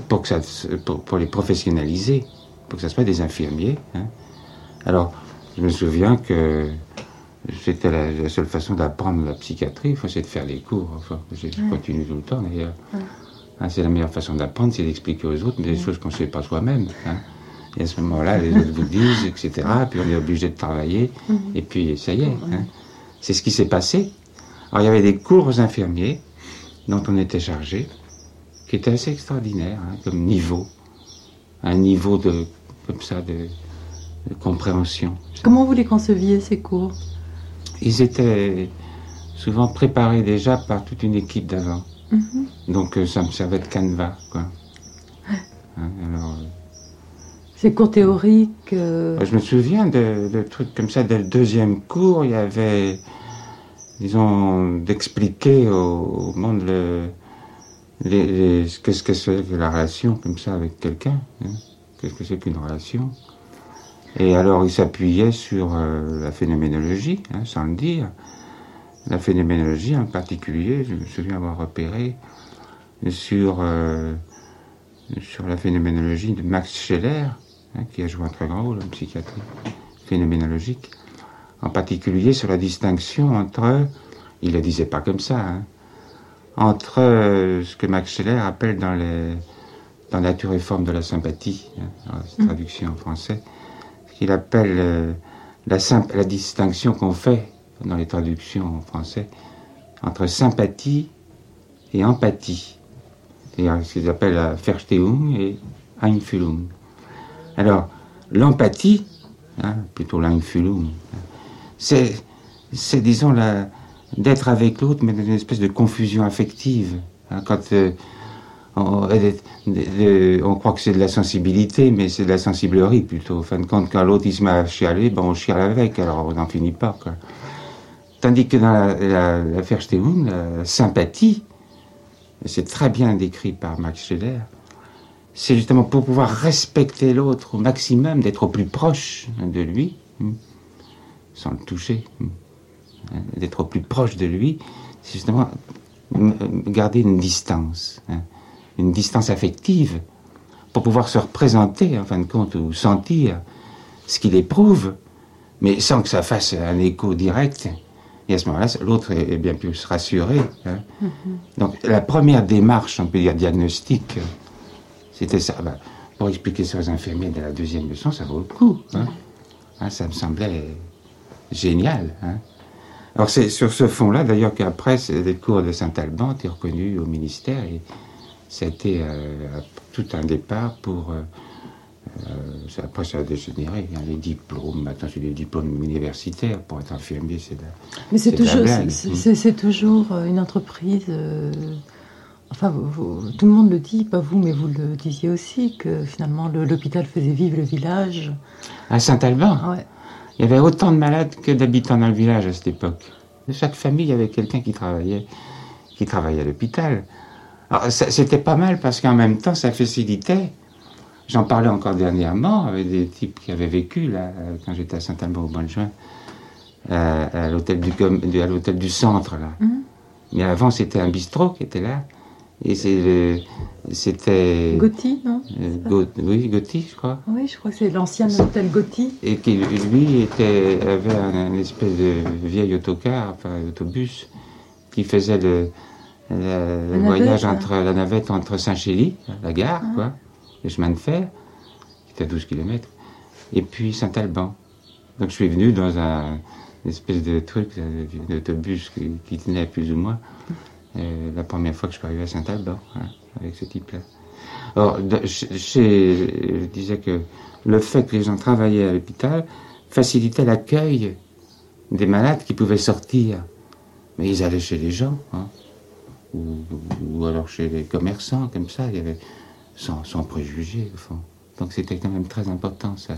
pour, que ça, pour, les professionnaliser, pour que ça soit des infirmiers. Hein. Alors, je me souviens que c'était la, seule façon d'apprendre la psychiatrie, il faut de faire les cours. Enfin, je continue tout le temps d'ailleurs. Hein, c'est la meilleure façon d'apprendre, c'est d'expliquer aux autres, mais des choses qu'on ne sait pas soi-même. Hein. Et à ce moment-là, les autres vous disent, etc. Puis on est obligé de travailler. Mhm. Et puis ça y est. Hein. C'est ce qui s'est passé. Alors il y avait des cours aux infirmiers dont on était chargé, qui étaient assez extraordinaires comme niveau. Un niveau de, comme ça, de compréhension. Comment vous les conceviez, ces cours? Ils étaient souvent préparés déjà par toute une équipe d'avant. Mhm. Donc euh, ça me servait de canevas, quoi. Hein, alors, euh, c'est cours théoriques euh, Je me souviens de, trucs comme ça. Dès le deuxième cours, il y avait, disons, d'expliquer au, monde le, qu'est-ce que c'est que la relation comme ça avec quelqu'un. Hein. Qu'est-ce que c'est qu'une relation? Et alors il s'appuyait sur euh, la phénoménologie, hein, sans le dire. La phénoménologie en particulier, je me souviens avoir repéré sur, euh, sur la phénoménologie de Max Scheller, hein, qui a joué un très grand rôle en psychiatrie phénoménologique, en particulier sur la distinction entre, il ne le disait pas comme ça, hein, entre euh, ce que Max Scheller appelle dans, les, dans Nature et forme de la sympathie, hein, traduction en français, qu'il appelle euh, la, la distinction qu'on fait dans les traductions en français entre sympathie et empathie. C'est-à-dire ce qu'ils appellent la Verstehung et Einfühlung. Alors, l'empathie, hein, plutôt l'Einfühlung, c'est, disons, d'être avec l'autre, mais dans une espèce de confusion affective. Hein, quand euh, on, croit que c'est de la sensibilité, mais c'est de la sensiblerie plutôt. En fin de compte, quand l'autre se met à chialer, ben on chiale avec, alors on n'en finit pas. Tandis que dans la, la, la sympathie, c'est très bien décrit par Max Scheller, c'est justement pour pouvoir respecter l'autre au maximum, d'être au plus proche de lui, hmm, sans le toucher, hmm, hein, d'être au plus proche de lui, c'est justement garder une distance. Hein une distance affective pour pouvoir se représenter, en fin de compte, ou sentir ce qu'il éprouve mais sans que ça fasse un écho direct. Et à ce moment-là, l'autre est bien plus rassuré. Hein. Donc la première démarche, on peut dire diagnostique, c'était ça. Bah, pour expliquer ça aux infirmiers de la deuxième leçon, ça vaut le coup. Hein. Hein, ça me semblait génial. Alors c'est sur ce fond-là, d'ailleurs, qu'après les cours de Saint-Alban été reconnus au ministère et ça a été tout un départ pour euh, euh, après, ça a dégénéré. Il y a les diplômes. Maintenant, c'est des diplômes universitaires. Pour être infirmier, c'est. Mais c'est toujours, c'est toujours euh, une entreprise. Euh, enfin, tout le monde le dit, pas vous, mais vous le disiez aussi, que finalement, l'hôpital faisait vivre le village. À Saint-Alban ouais. Il y avait autant de malades que d'habitants dans le village à cette époque. De chaque famille, il y avait quelqu'un qui travaillait, qui travaillait à l'hôpital. Alors, c'était pas mal parce qu'en même temps, ça facilitait J'en parlais encore dernièrement avec des types qui avaient vécu, là, quand j'étais à Saint-Alban au mois de juin, à l'hôtel du, à l'hôtel du centre, là. Mhm. Mais avant, c'était un bistrot qui était là. Et c'était. Gauthier, non? Euh, Oui, Gauthier, je crois. Oui, je crois que c'est l'ancien hôtel Gauthier. Et qui, lui, était, avait un, espèce de vieil autocar, enfin, autobus, qui faisait le, voyage entre la navette entre Saint-Chély, la gare, ah. quoi le chemin de fer, qui était à 12 km, et puis Saint-Alban. Donc je suis venu dans un une espèce de truc, d'autobus qui, qui, tenait plus ou moins, euh, la première fois que je suis arrivé à Saint-Alban, hein, avec ce type-là. Alors, je disais que le fait que les gens travaillaient à l'hôpital facilitait l'accueil des malades qui pouvaient sortir. Mais ils allaient chez les gens, hein, ou, alors chez les commerçants, comme ça. Sans, sans préjugés, au fond. Donc c'était quand même très important, ça.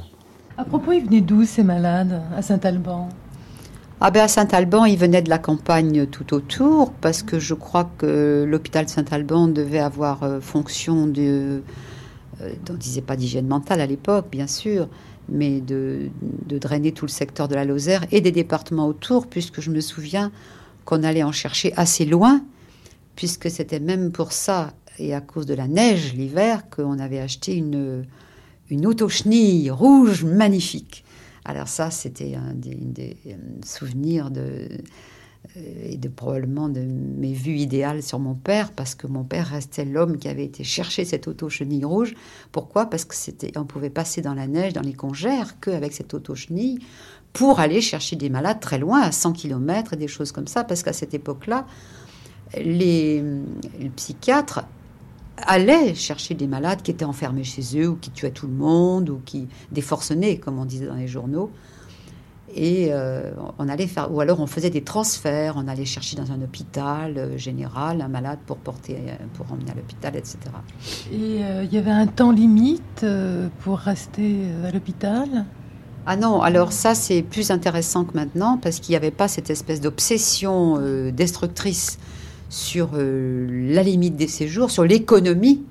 À propos, ils venaient d'où ces malades à Saint-Alban? Ah ben à Saint-Alban, ils venaient de la campagne tout autour, parce que je crois que l'hôpital Saint-Alban devait avoir euh, fonction de, euh, on ne disait pas d'hygiène mentale à l'époque, bien sûr, mais de, de, drainer tout le secteur de la Lozère et des départements autour, puisque je me souviens qu'on allait en chercher assez loin, puisque c'était même pour ça et à cause de la neige l'hiver qu'on avait acheté une, une autochenille rouge magnifique. Alors ça, c'était un des, souvenirs de, euh, et de probablement de mes vues idéales sur mon père, parce que mon père restait l'homme qui avait été chercher cette auto-chenille rouge. Pourquoi? Parce que c'était, on pouvait passer dans la neige, dans les congères, qu'avec cette auto-chenille, pour aller chercher des malades très loin, à 100 km et des choses comme ça, parce qu'à cette époque-là, les, les psychiatres allaient chercher des malades qui étaient enfermés chez eux ou qui tuaient tout le monde ou qui déforcenaient, comme on disait dans les journaux. Et euh, on allait faire, ou alors on faisait des transferts, on allait chercher dans un hôpital euh, général un malade pour porter, euh, pour emmener à l'hôpital, etc. Et il y avait un temps limite pour rester à l'hôpital? Ah non, alors ça c'est plus intéressant que maintenant parce qu'il n'y avait pas cette espèce d'obsession destructrice sur euh, la limite des séjours, sur l'économie.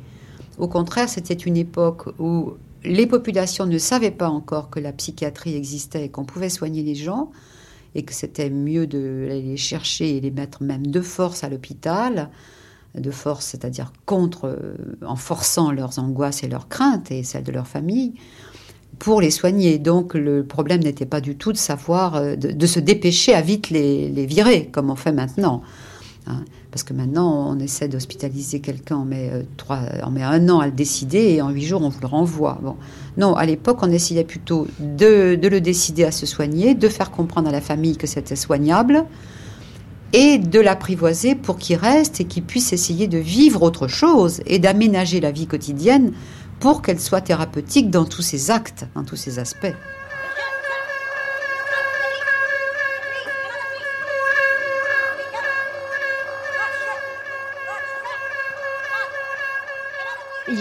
Au contraire, c'était une époque où les populations ne savaient pas encore que la psychiatrie existait et qu'on pouvait soigner les gens et que c'était mieux de les chercher et les mettre même de force à l'hôpital, de force, c'est-à-dire contre, euh, en forçant leurs angoisses et leurs craintes et celles de leur famille, pour les soigner. Donc le problème n'était pas du tout de savoir, euh, de, se dépêcher à vite les, les virer, comme on fait maintenant. Hein. Parce que maintenant, on essaie d'hospitaliser quelqu'un, on met, euh, on met un an à le décider et en huit jours, on vous le renvoie. Bon. Non, à l'époque, on essayait plutôt de, de, le décider à se soigner, de faire comprendre à la famille que c'était soignable et de l'apprivoiser pour qu'il reste et qu'il puisse essayer de vivre autre chose et d'aménager la vie quotidienne pour qu'elle soit thérapeutique dans tous ses actes, dans tous ses aspects.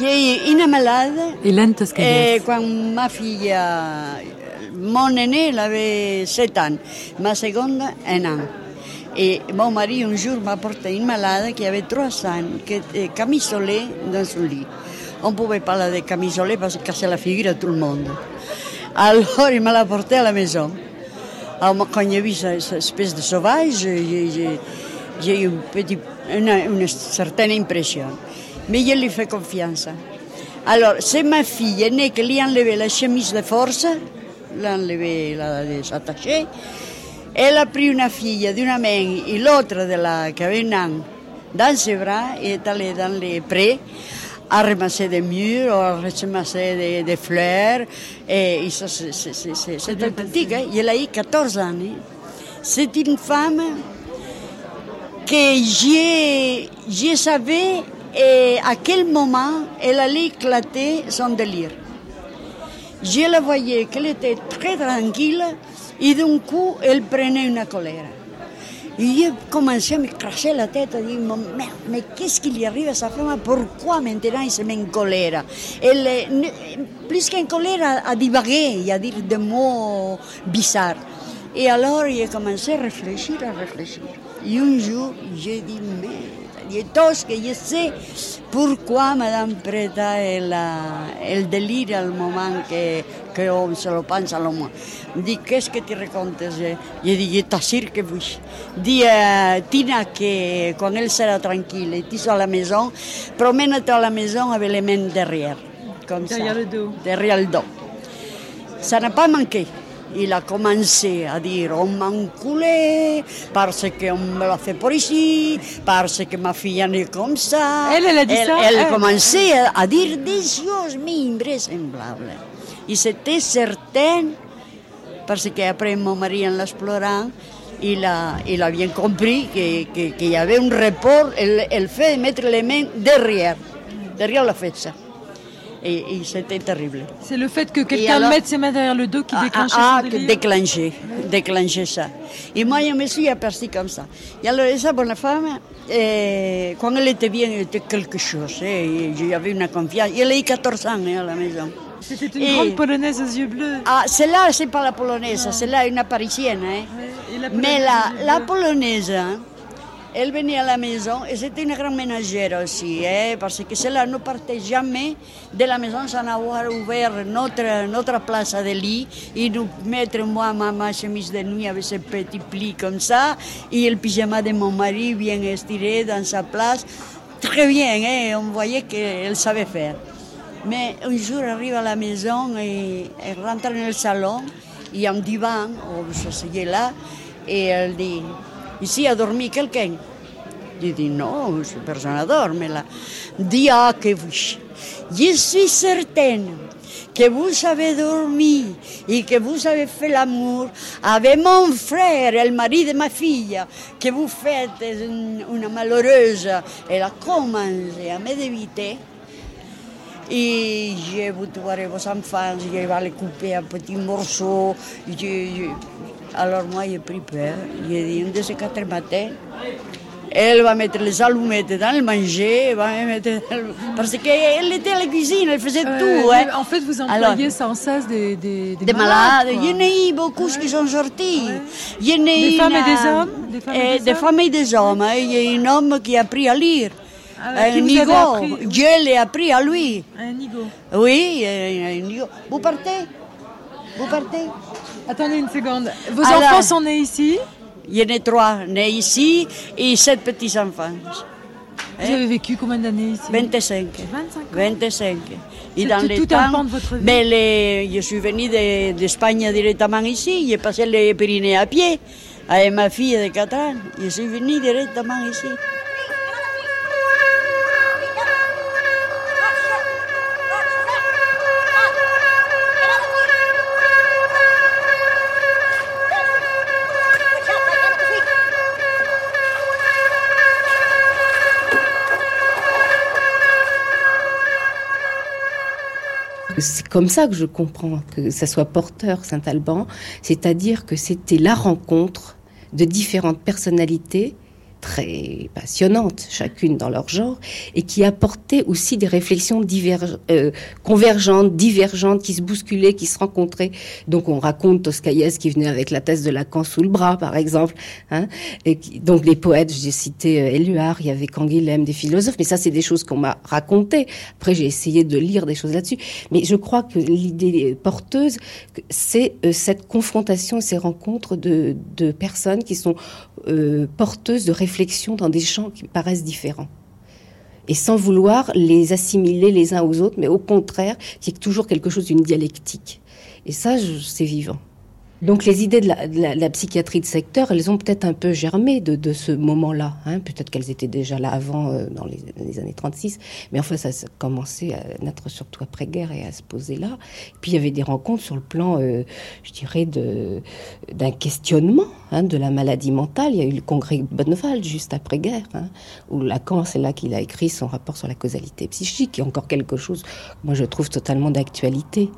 J'ai une malade. Hélène eh, Quand ma fille, mon aîné, elle avait 7 ans, ma seconde, un an. Et mon mari, un jour, m'a porté une malade qui avait 3 ans, qui était camisolée dans son lit. On ne pouvait pas la camisoler parce que la figure à tout le monde. Alors, il m'a la portée à la maison. Alors, quand j'ai vu cette espèce de sauvage, j'ai eu une, une, une certaine impression mais je lui fais confiance. Alors, c'est ma fille aînée qui a enlevé la chemise de force, l'a enlevé, l'a désattaché. Elle a pris une fille d'une main et l'autre de la qui avait un an dans ses bras et est allée dans les prés à ramasser des murs, à ramasser des, des fleurs. Et, ça, c'était petit, hein? elle a eu 14 ans. Hein. C'est une femme que j'ai, je savais et à quel moment elle allait éclater son délire. Je la voyais qu'elle était très tranquille et d'un coup elle prenait une colère. Et j'ai commencé à me cracher la tête, à dire, mais, qu'est-ce qui lui arrive à sa femme? Pourquoi maintenant il se met en colère? Elle, plus qu'en colère, à, divaguer, à dire des mots bizarres. Et alors j'ai commencé à réfléchir, à réfléchir. Et un jour, j'ai dit, mais et tous que je sais pourquoi Madame Preta elle, elle délire au moment que, que on se le pense à l'homme. Dit, qu'est-ce que tu racontes Je dis, je t'assure que oui. Dis, euh, Tina, que quand elle sera tranquille, tu es à la maison, promène-toi à la maison avec les mains derrière. Comme derrière ça, le dos. Derrière le dos. Ça n'a pas manqué il a commencé à dire on m'a enculé parce qu'on me l'a fait pour ici, parce que ma fille en est comme ça. Elle, elle a dit ça Elle a commencé à dire des choses invraisemblables. Et c'était certain, parce qu'après mon mari en l'explorant, il a, il a bien compris qu'il que, que y avait un report, el, el fait de mettre les mains derrière, derrière la fête et, et c'était terrible. C'est le fait que quelqu'un mette ses mains derrière le dos qui déclenche ah, ah, déclencher, déclencher ça. Et moi, je me suis aperçue comme ça. Et alors, esa bonne femme, eh, quand elle était bien, elle était quelque chose. Eh, J'avais une confiance. Elle a eu 14 ans eh, à la maison. C'était une et... grande polonaise aux yeux bleus. Ah, celle-là, c'est pas la polonaise, ah. celle-là, une parisienne. Hein. Ouais, la Mais la, la polonaise, hein, elle venait à la maison c'était une grande ménagère aussi, eh, parce que cela ne partait jamais de la maison sans avoir ouvert notre, notre place de lit et nous mettre moi ma, ma chemise de nuit avec ce petit pli comme ça. Et le pyjama de mon mari bien estiré dans sa place. Très bien, eh, on voyait qu'elle savait faire. Mais un jour, arrive à la maison et elle rentre dans le salon, il y a un divan, on s'asseyait là, et elle dit Ici a dormi quelqu'un Je dis non, personne ne dort, mais là, dis ah que oui. Je suis certaine que vous avez dormi et que vous avez fait l'amour avec mon frère, le mari de ma fille, que vous faites une, une malheureuse. Elle a commencé à me débiter. Et je vous trouverai vos enfants, je vais les couper en petits morceaux. Je, je, alors moi, j'ai pris peur. J'ai dit, un de ces quatre matins, elle va mettre les allumettes dans le manger, va mettre... parce qu'elle était à la cuisine, elle faisait euh, tout. Hein. En fait, vous employez Alors, sans cesse des, des, des, des malades. Il y en a eu beaucoup ouais. qui sont sortis. Il y en a des femmes et des hommes? Des femmes et des, des, femmes et des hommes. Hein. Il y a un homme qui a appris à lire. Ah, un nigo. Dieu l'a appris à lui. Un nigo. Oui, un nigo. Vous partez? Vous partez Attendez une seconde. Vos Alors, enfants sont nés ici Il y en a trois nés ici et sept petits-enfants. Vous avez vécu combien d'années ici 25. 25 ans 25. Et dans les tout temps, un pan de votre vie mais les, je suis venue d'Espagne de, directement ici. J'ai passé les Pyrénées à pied avec ma fille de 4 ans. Je suis venue directement ici. C'est comme ça que je comprends que ça soit porteur Saint-Alban, c'est-à-dire que c'était la rencontre de différentes personnalités très passionnantes, chacune dans leur genre, et qui apportaient aussi des réflexions diverge, euh, convergentes, divergentes, qui se bousculaient, qui se rencontraient. Donc on raconte Toscaïès qui venait avec la thèse de Lacan sous le bras, par exemple. Hein, et donc les poètes, j'ai cité euh, Éluard, il y avait Canguilhem, des philosophes, mais ça c'est des choses qu'on m'a racontées. Après j'ai essayé de lire des choses là-dessus, mais je crois que l'idée porteuse, c'est euh, cette confrontation, ces rencontres de, de personnes qui sont euh, porteuses de réflexions dans des champs qui paraissent différents. Et sans vouloir les assimiler les uns aux autres, mais au contraire, qu'il y toujours quelque chose d'une dialectique. Et ça, c'est vivant. Donc les idées de la, psychiatrie de secteur, elles ont peut-être un peu germé de, ce moment-là. Hein. Peut-être qu'elles étaient déjà là avant, euh, dans les, années 36. Mais enfin, ça a commencé à naître surtout après-guerre et à se poser là. puis il y avait des rencontres sur le plan, euh, je dirais, d'un questionnement hein, de la maladie mentale. Il y a eu le congrès Bonneval juste après-guerre, hein, où Lacan, c'est là qu'il a écrit son rapport sur la causalité psychique, qui est encore quelque chose, moi je trouve totalement d'actualité.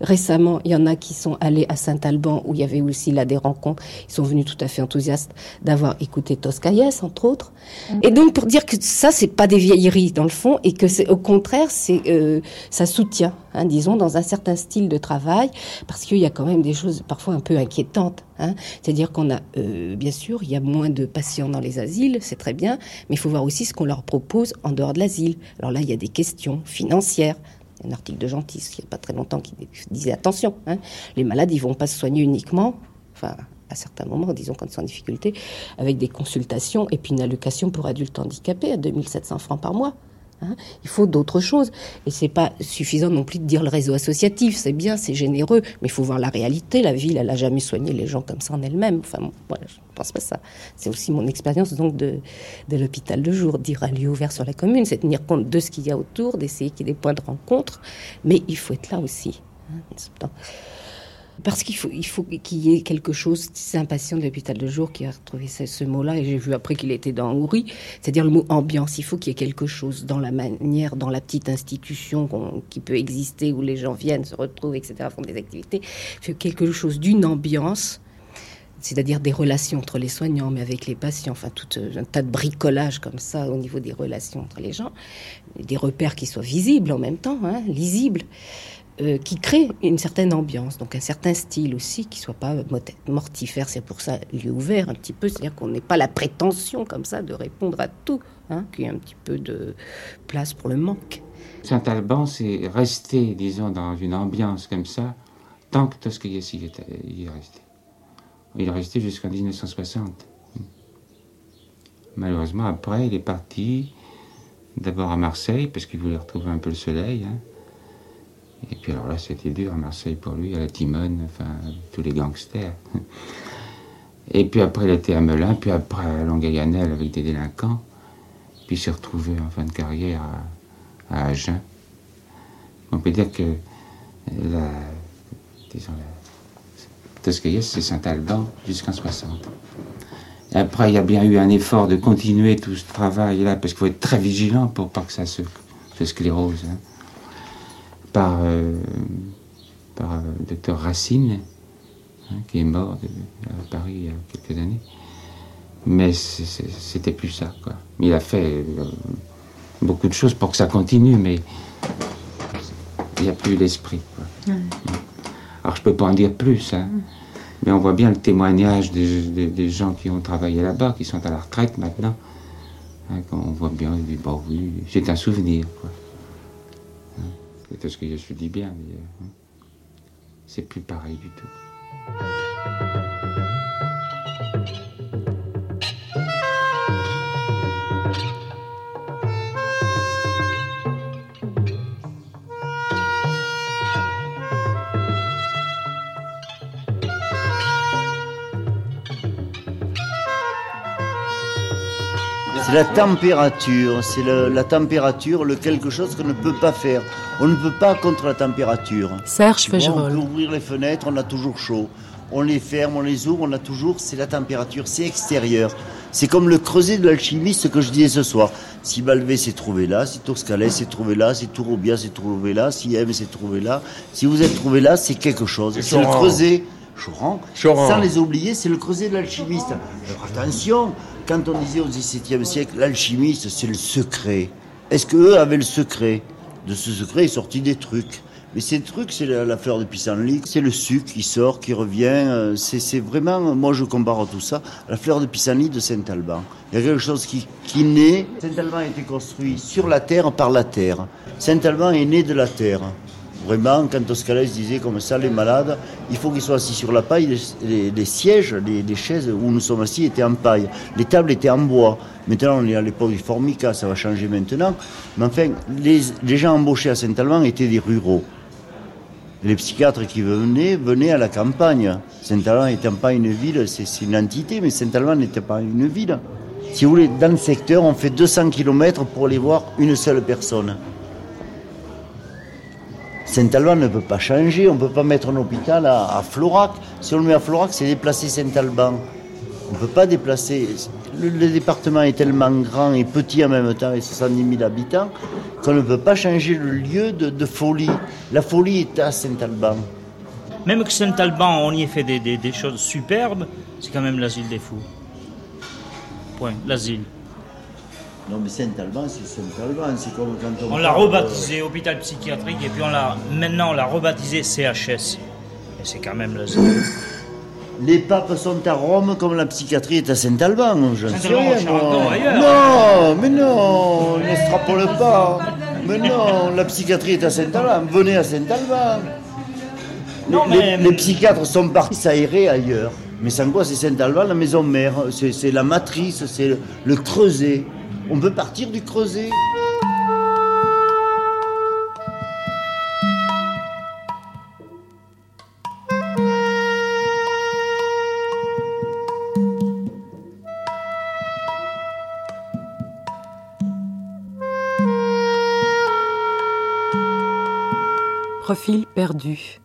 Récemment, il y en a qui sont allés à Saint-Alban, où il y avait aussi là des rencontres. Ils sont venus tout à fait enthousiastes d'avoir écouté Toscaïès, entre autres. Mm. Et donc, pour dire que ça, c'est pas des vieilleries, dans le fond, et que c'est, au contraire, c'est, euh, ça soutient, hein, disons, dans un certain style de travail, parce qu'il y a quand même des choses parfois un peu inquiétantes. Hein. C'est-à-dire qu'on a, euh, bien sûr, il y a moins de patients dans les asiles, c'est très bien, mais il faut voir aussi ce qu'on leur propose en dehors de l'asile. Alors là, il y a des questions financières, un article de Gentis, il n'y a pas très longtemps, qui disait attention, hein, les malades, ils vont pas se soigner uniquement, enfin, à certains moments, disons quand ils sont en difficulté, avec des consultations et puis une allocation pour adultes handicapés à 2700 francs par mois. Hein. il faut d'autres choses. Et c'est pas suffisant non plus de dire le réseau associatif. C'est bien, c'est généreux, mais il faut voir la réalité. La ville, elle a jamais soigné les gens comme ça en elle-même. Enfin, voilà, je pense pas ça. C'est aussi mon expérience donc de, de l'hôpital de jour, dire un lieu ouvert sur la commune, c'est tenir compte de ce qu'il y a autour, d'essayer qu'il y ait des points de rencontre. Mais il faut être là aussi. Hein, parce qu'il faut, faut qu'il y ait quelque chose. C'est un patient de l'hôpital de jour qui a retrouvé ce, mot-là, et j'ai vu après qu'il était dans Ouri, c'est-à-dire le mot ambiance. Il faut qu'il y ait quelque chose dans la manière, dans la petite institution qui peut exister où les gens viennent, se retrouvent, etc., font des activités. Il faut quelque chose d'une ambiance c'est-à-dire des relations entre les soignants, mais avec les patients, enfin tout un tas de bricolage comme ça au niveau des relations entre les gens, des repères qui soient visibles en même temps, hein, lisibles. Euh, qui crée une certaine ambiance, donc un certain style aussi, qui soit pas mortifère. C'est pour ça lieu ouvert un petit peu, c'est-à-dire qu'on n'ait pas la prétention comme ça de répondre à tout, hein, qu'il y ait un petit peu de place pour le manque. Saint-Alban, c'est resté, disons, dans une ambiance comme ça, tant que Toscaïès y, est resté. Il est resté jusqu'en 1960. Malheureusement, après, il est parti d'abord à Marseille, parce qu'il voulait retrouver un peu le soleil. Hein. Et puis alors là, c'était dur à Marseille pour lui, à la Timone, enfin, tous les gangsters. Et puis après, il était à Melun, puis après à Longueuil-Annel avec des délinquants. Puis il s'est retrouvé en fin de carrière à, Agen. On peut dire que la, disons, la c'est Saint-Alban jusqu'en 60. Et après, il y a bien eu un effort de continuer tout ce travail-là, parce qu'il faut être très vigilant pour pas que ça se, se sclérose. Hein par, euh, par le euh, docteur Racine, hein, qui est mort à Paris il y a quelques années. Mais c'était plus ça, quoi. Il a fait euh, beaucoup de choses pour que ça continue, mais il n'y a plus l'esprit. Alors je peux pas en dire plus, hein. Mais on voit bien le témoignage des, gens qui ont travaillé là-bas, qui sont à la retraite maintenant. Hein, on voit bien, bon, oui, c'est un souvenir. Quoi. C'est ce que je dis bien, mais euh, c'est plus pareil du tout. C'est la température, c'est la température, le quelque chose qu'on ne peut pas faire. On ne peut pas contre la température. Serge Fégerol. On peut ouvrir les fenêtres, on a toujours chaud. On les ferme, on les ouvre, on a toujours, c'est la température, c'est extérieur. C'est comme le creuset de l'alchimiste que je disais ce soir. Si Balvé s'est trouvé là, si Toscalès s'est trouvé là, si Tourobia s'est trouvé là, si M s'est trouvé là, si vous êtes trouvé là, c'est quelque chose. C'est le creuset. Choran, sans les oublier, c'est le creuset de l'alchimiste. attention, quand on disait au XVIIe siècle, l'alchimiste, c'est le secret. Est-ce qu'eux avaient le secret? De ce secret est sorti des trucs. Mais ces trucs, c'est la, fleur de pissenlit, c'est le sucre qui sort, qui revient. Euh, c'est vraiment, moi je compare tout ça la fleur de pissenlit de Saint-Alban. Il y a quelque chose qui, qui naît. Saint-Alban a été construit sur la terre par la terre. Saint-Alban est né de la terre. Vraiment, quand Toscalès disait comme ça, les malades, il faut qu'ils soient assis sur la paille. Les, sièges, les, chaises où nous sommes assis étaient en paille. Les tables étaient en bois. Maintenant, on est à l'époque du formica, ça va changer maintenant. Mais enfin, les, gens embauchés à Saint-Alban étaient des ruraux. Les psychiatres qui venaient, venaient à la campagne. Saint-Alban n'étant pas une ville, c'est une entité, mais Saint-Alban n'était pas une ville. Si vous voulez, dans le secteur, on fait 200 km pour aller voir une seule personne. Saint-Alban ne peut pas changer, on ne peut pas mettre un hôpital à, Florac. Si on le met à Florac, c'est déplacer Saint-Alban. On ne peut pas déplacer. Le, département est tellement grand et petit en même temps, avec 70 000 habitants, qu'on ne peut pas changer le lieu de, folie. La folie est à Saint-Alban. Même que Saint-Alban, on y ait fait des choses superbes, c'est quand même l'asile des fous. Point, l'asile. Non, mais Saint-Alban, c'est Saint-Alban. C'est comme quand on. On l'a rebaptisé hôpital psychiatrique et puis on l'a. Maintenant, on l'a rebaptisé CHS. Et c'est quand même l'asile. Les papes sont à Rome comme la psychiatrie est à Saint-Alban. Je sais rien. Non, mais non, n'extrapole pas. Mais non, la psychiatrie est à Saint-Alban. Venez à Saint-Alban. Les, les, psychiatres sont partis s'aérer ailleurs. Mais sans quoi, c'est Saint-Alban, la maison mère. C'est la matrice, c'est le, creuset. On peut partir du creuset. Profil perdu.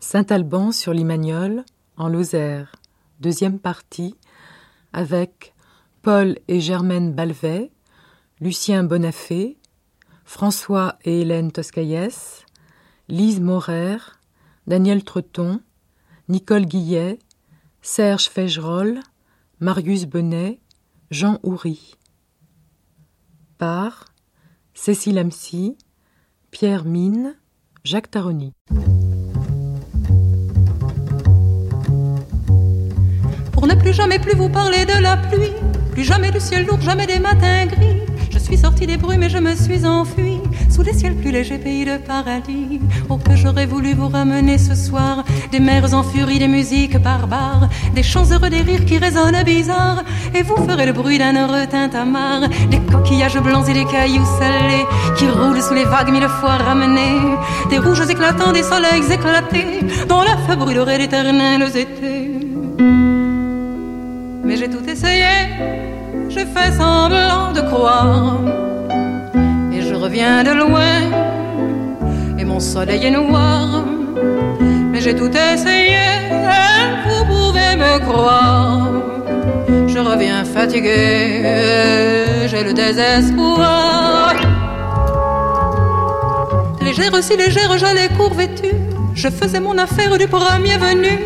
Saint-Alban sur Limagnol, en Lozère, deuxième partie, avec Paul et Germaine Balvet, Lucien Bonafé, François et Hélène Toscaïès, Lise Maurer, Daniel Treton, Nicole Guillet, Serge Fégerolles, Marius Bonnet, Jean Houry. Par Cécile Amcy, Pierre Mine, Jacques Taroni. Pour ne plus jamais plus vous parler de la pluie, plus jamais du ciel lourd, jamais des matins gris. Je suis sorti des brumes et je me suis enfui. Sous les ciels plus légers, pays de paradis. Oh, que j'aurais voulu vous ramener ce soir. Des mers en furie, des musiques barbares, des chants heureux, des rires qui résonnent bizarres. Et vous ferez le bruit d'un heureux tintamarre, des coquillages blancs et des cailloux salés qui roulent sous les vagues mille fois ramenés, des rouges éclatants, des soleils éclatés, dont la feu brûlerait l'éternel été mais j'ai tout essayé, j'ai fait semblant de croire, et je reviens de loin, et mon soleil est noir, mais j'ai tout essayé, vous pouvez me croire, je reviens fatigué, j'ai le désespoir. Légère, si légère, j'allais court je faisais mon affaire du premier venu.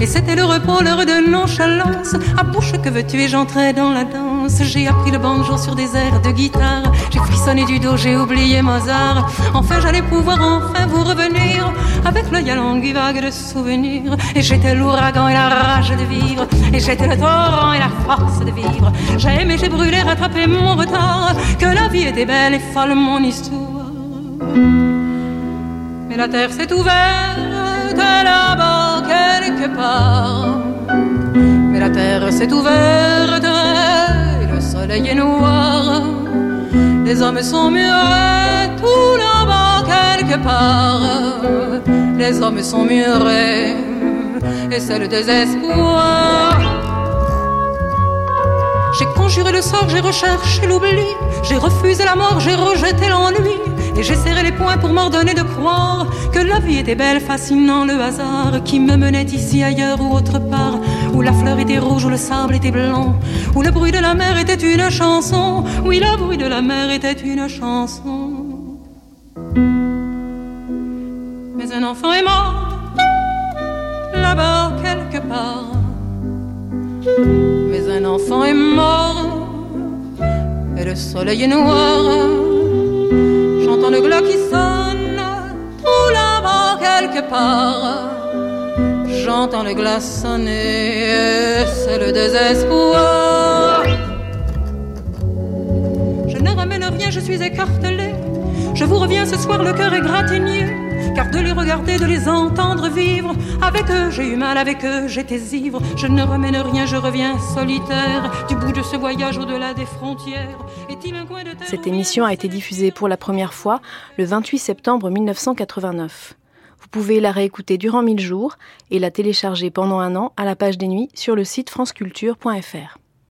Et c'était le repos, l'heure de nonchalance. À bouche que veux-tu et j'entrais dans la danse. J'ai appris le banjo sur des airs de guitare. J'ai frissonné du dos, j'ai oublié Mozart. Enfin, j'allais pouvoir enfin vous revenir avec l'œil à longue vague de souvenirs. Et j'étais l'ouragan et la rage de vivre. Et j'étais le torrent et la force de vivre. J'ai aimé, j'ai brûlé, rattrapé mon retard. Que la vie était belle et folle, mon histoire. Mais la terre s'est ouverte là-bas quelque part. Mais la terre s'est ouverte et le soleil est noir. Les hommes sont murés tout là-bas quelque part. Les hommes sont murés et c'est le désespoir. J'ai conjuré le sort, j'ai recherché l'oubli, j'ai refusé la mort, j'ai rejeté l'ennui. Et j'ai serré les poings pour m'ordonner de croire que la vie était belle, fascinant le hasard qui me menait ici, ailleurs ou autre part, où la fleur était rouge, où le sable était blanc, où le bruit de la mer était une chanson, oui, le bruit de la mer était une chanson. Mais un enfant est mort là-bas quelque part. Mais un enfant est mort et le soleil est noir j'entends le glas qui sonne tout là-bas quelque part. J'entends le glas sonner, c'est le désespoir. Je ne ramène rien, je suis écartelé. Je vous reviens ce soir, le cœur est gratigné car de les regarder, de les entendre vivre, avec eux j'ai eu mal, avec eux j'étais ivre, je ne remène rien, je reviens solitaire, du bout de ce voyage au-delà des frontières. Cette émission a été diffusée pour la première fois le 28 septembre 1989. Vous pouvez la réécouter durant 1000 jours et la télécharger pendant un an à la page des nuits sur le site franceculture.fr.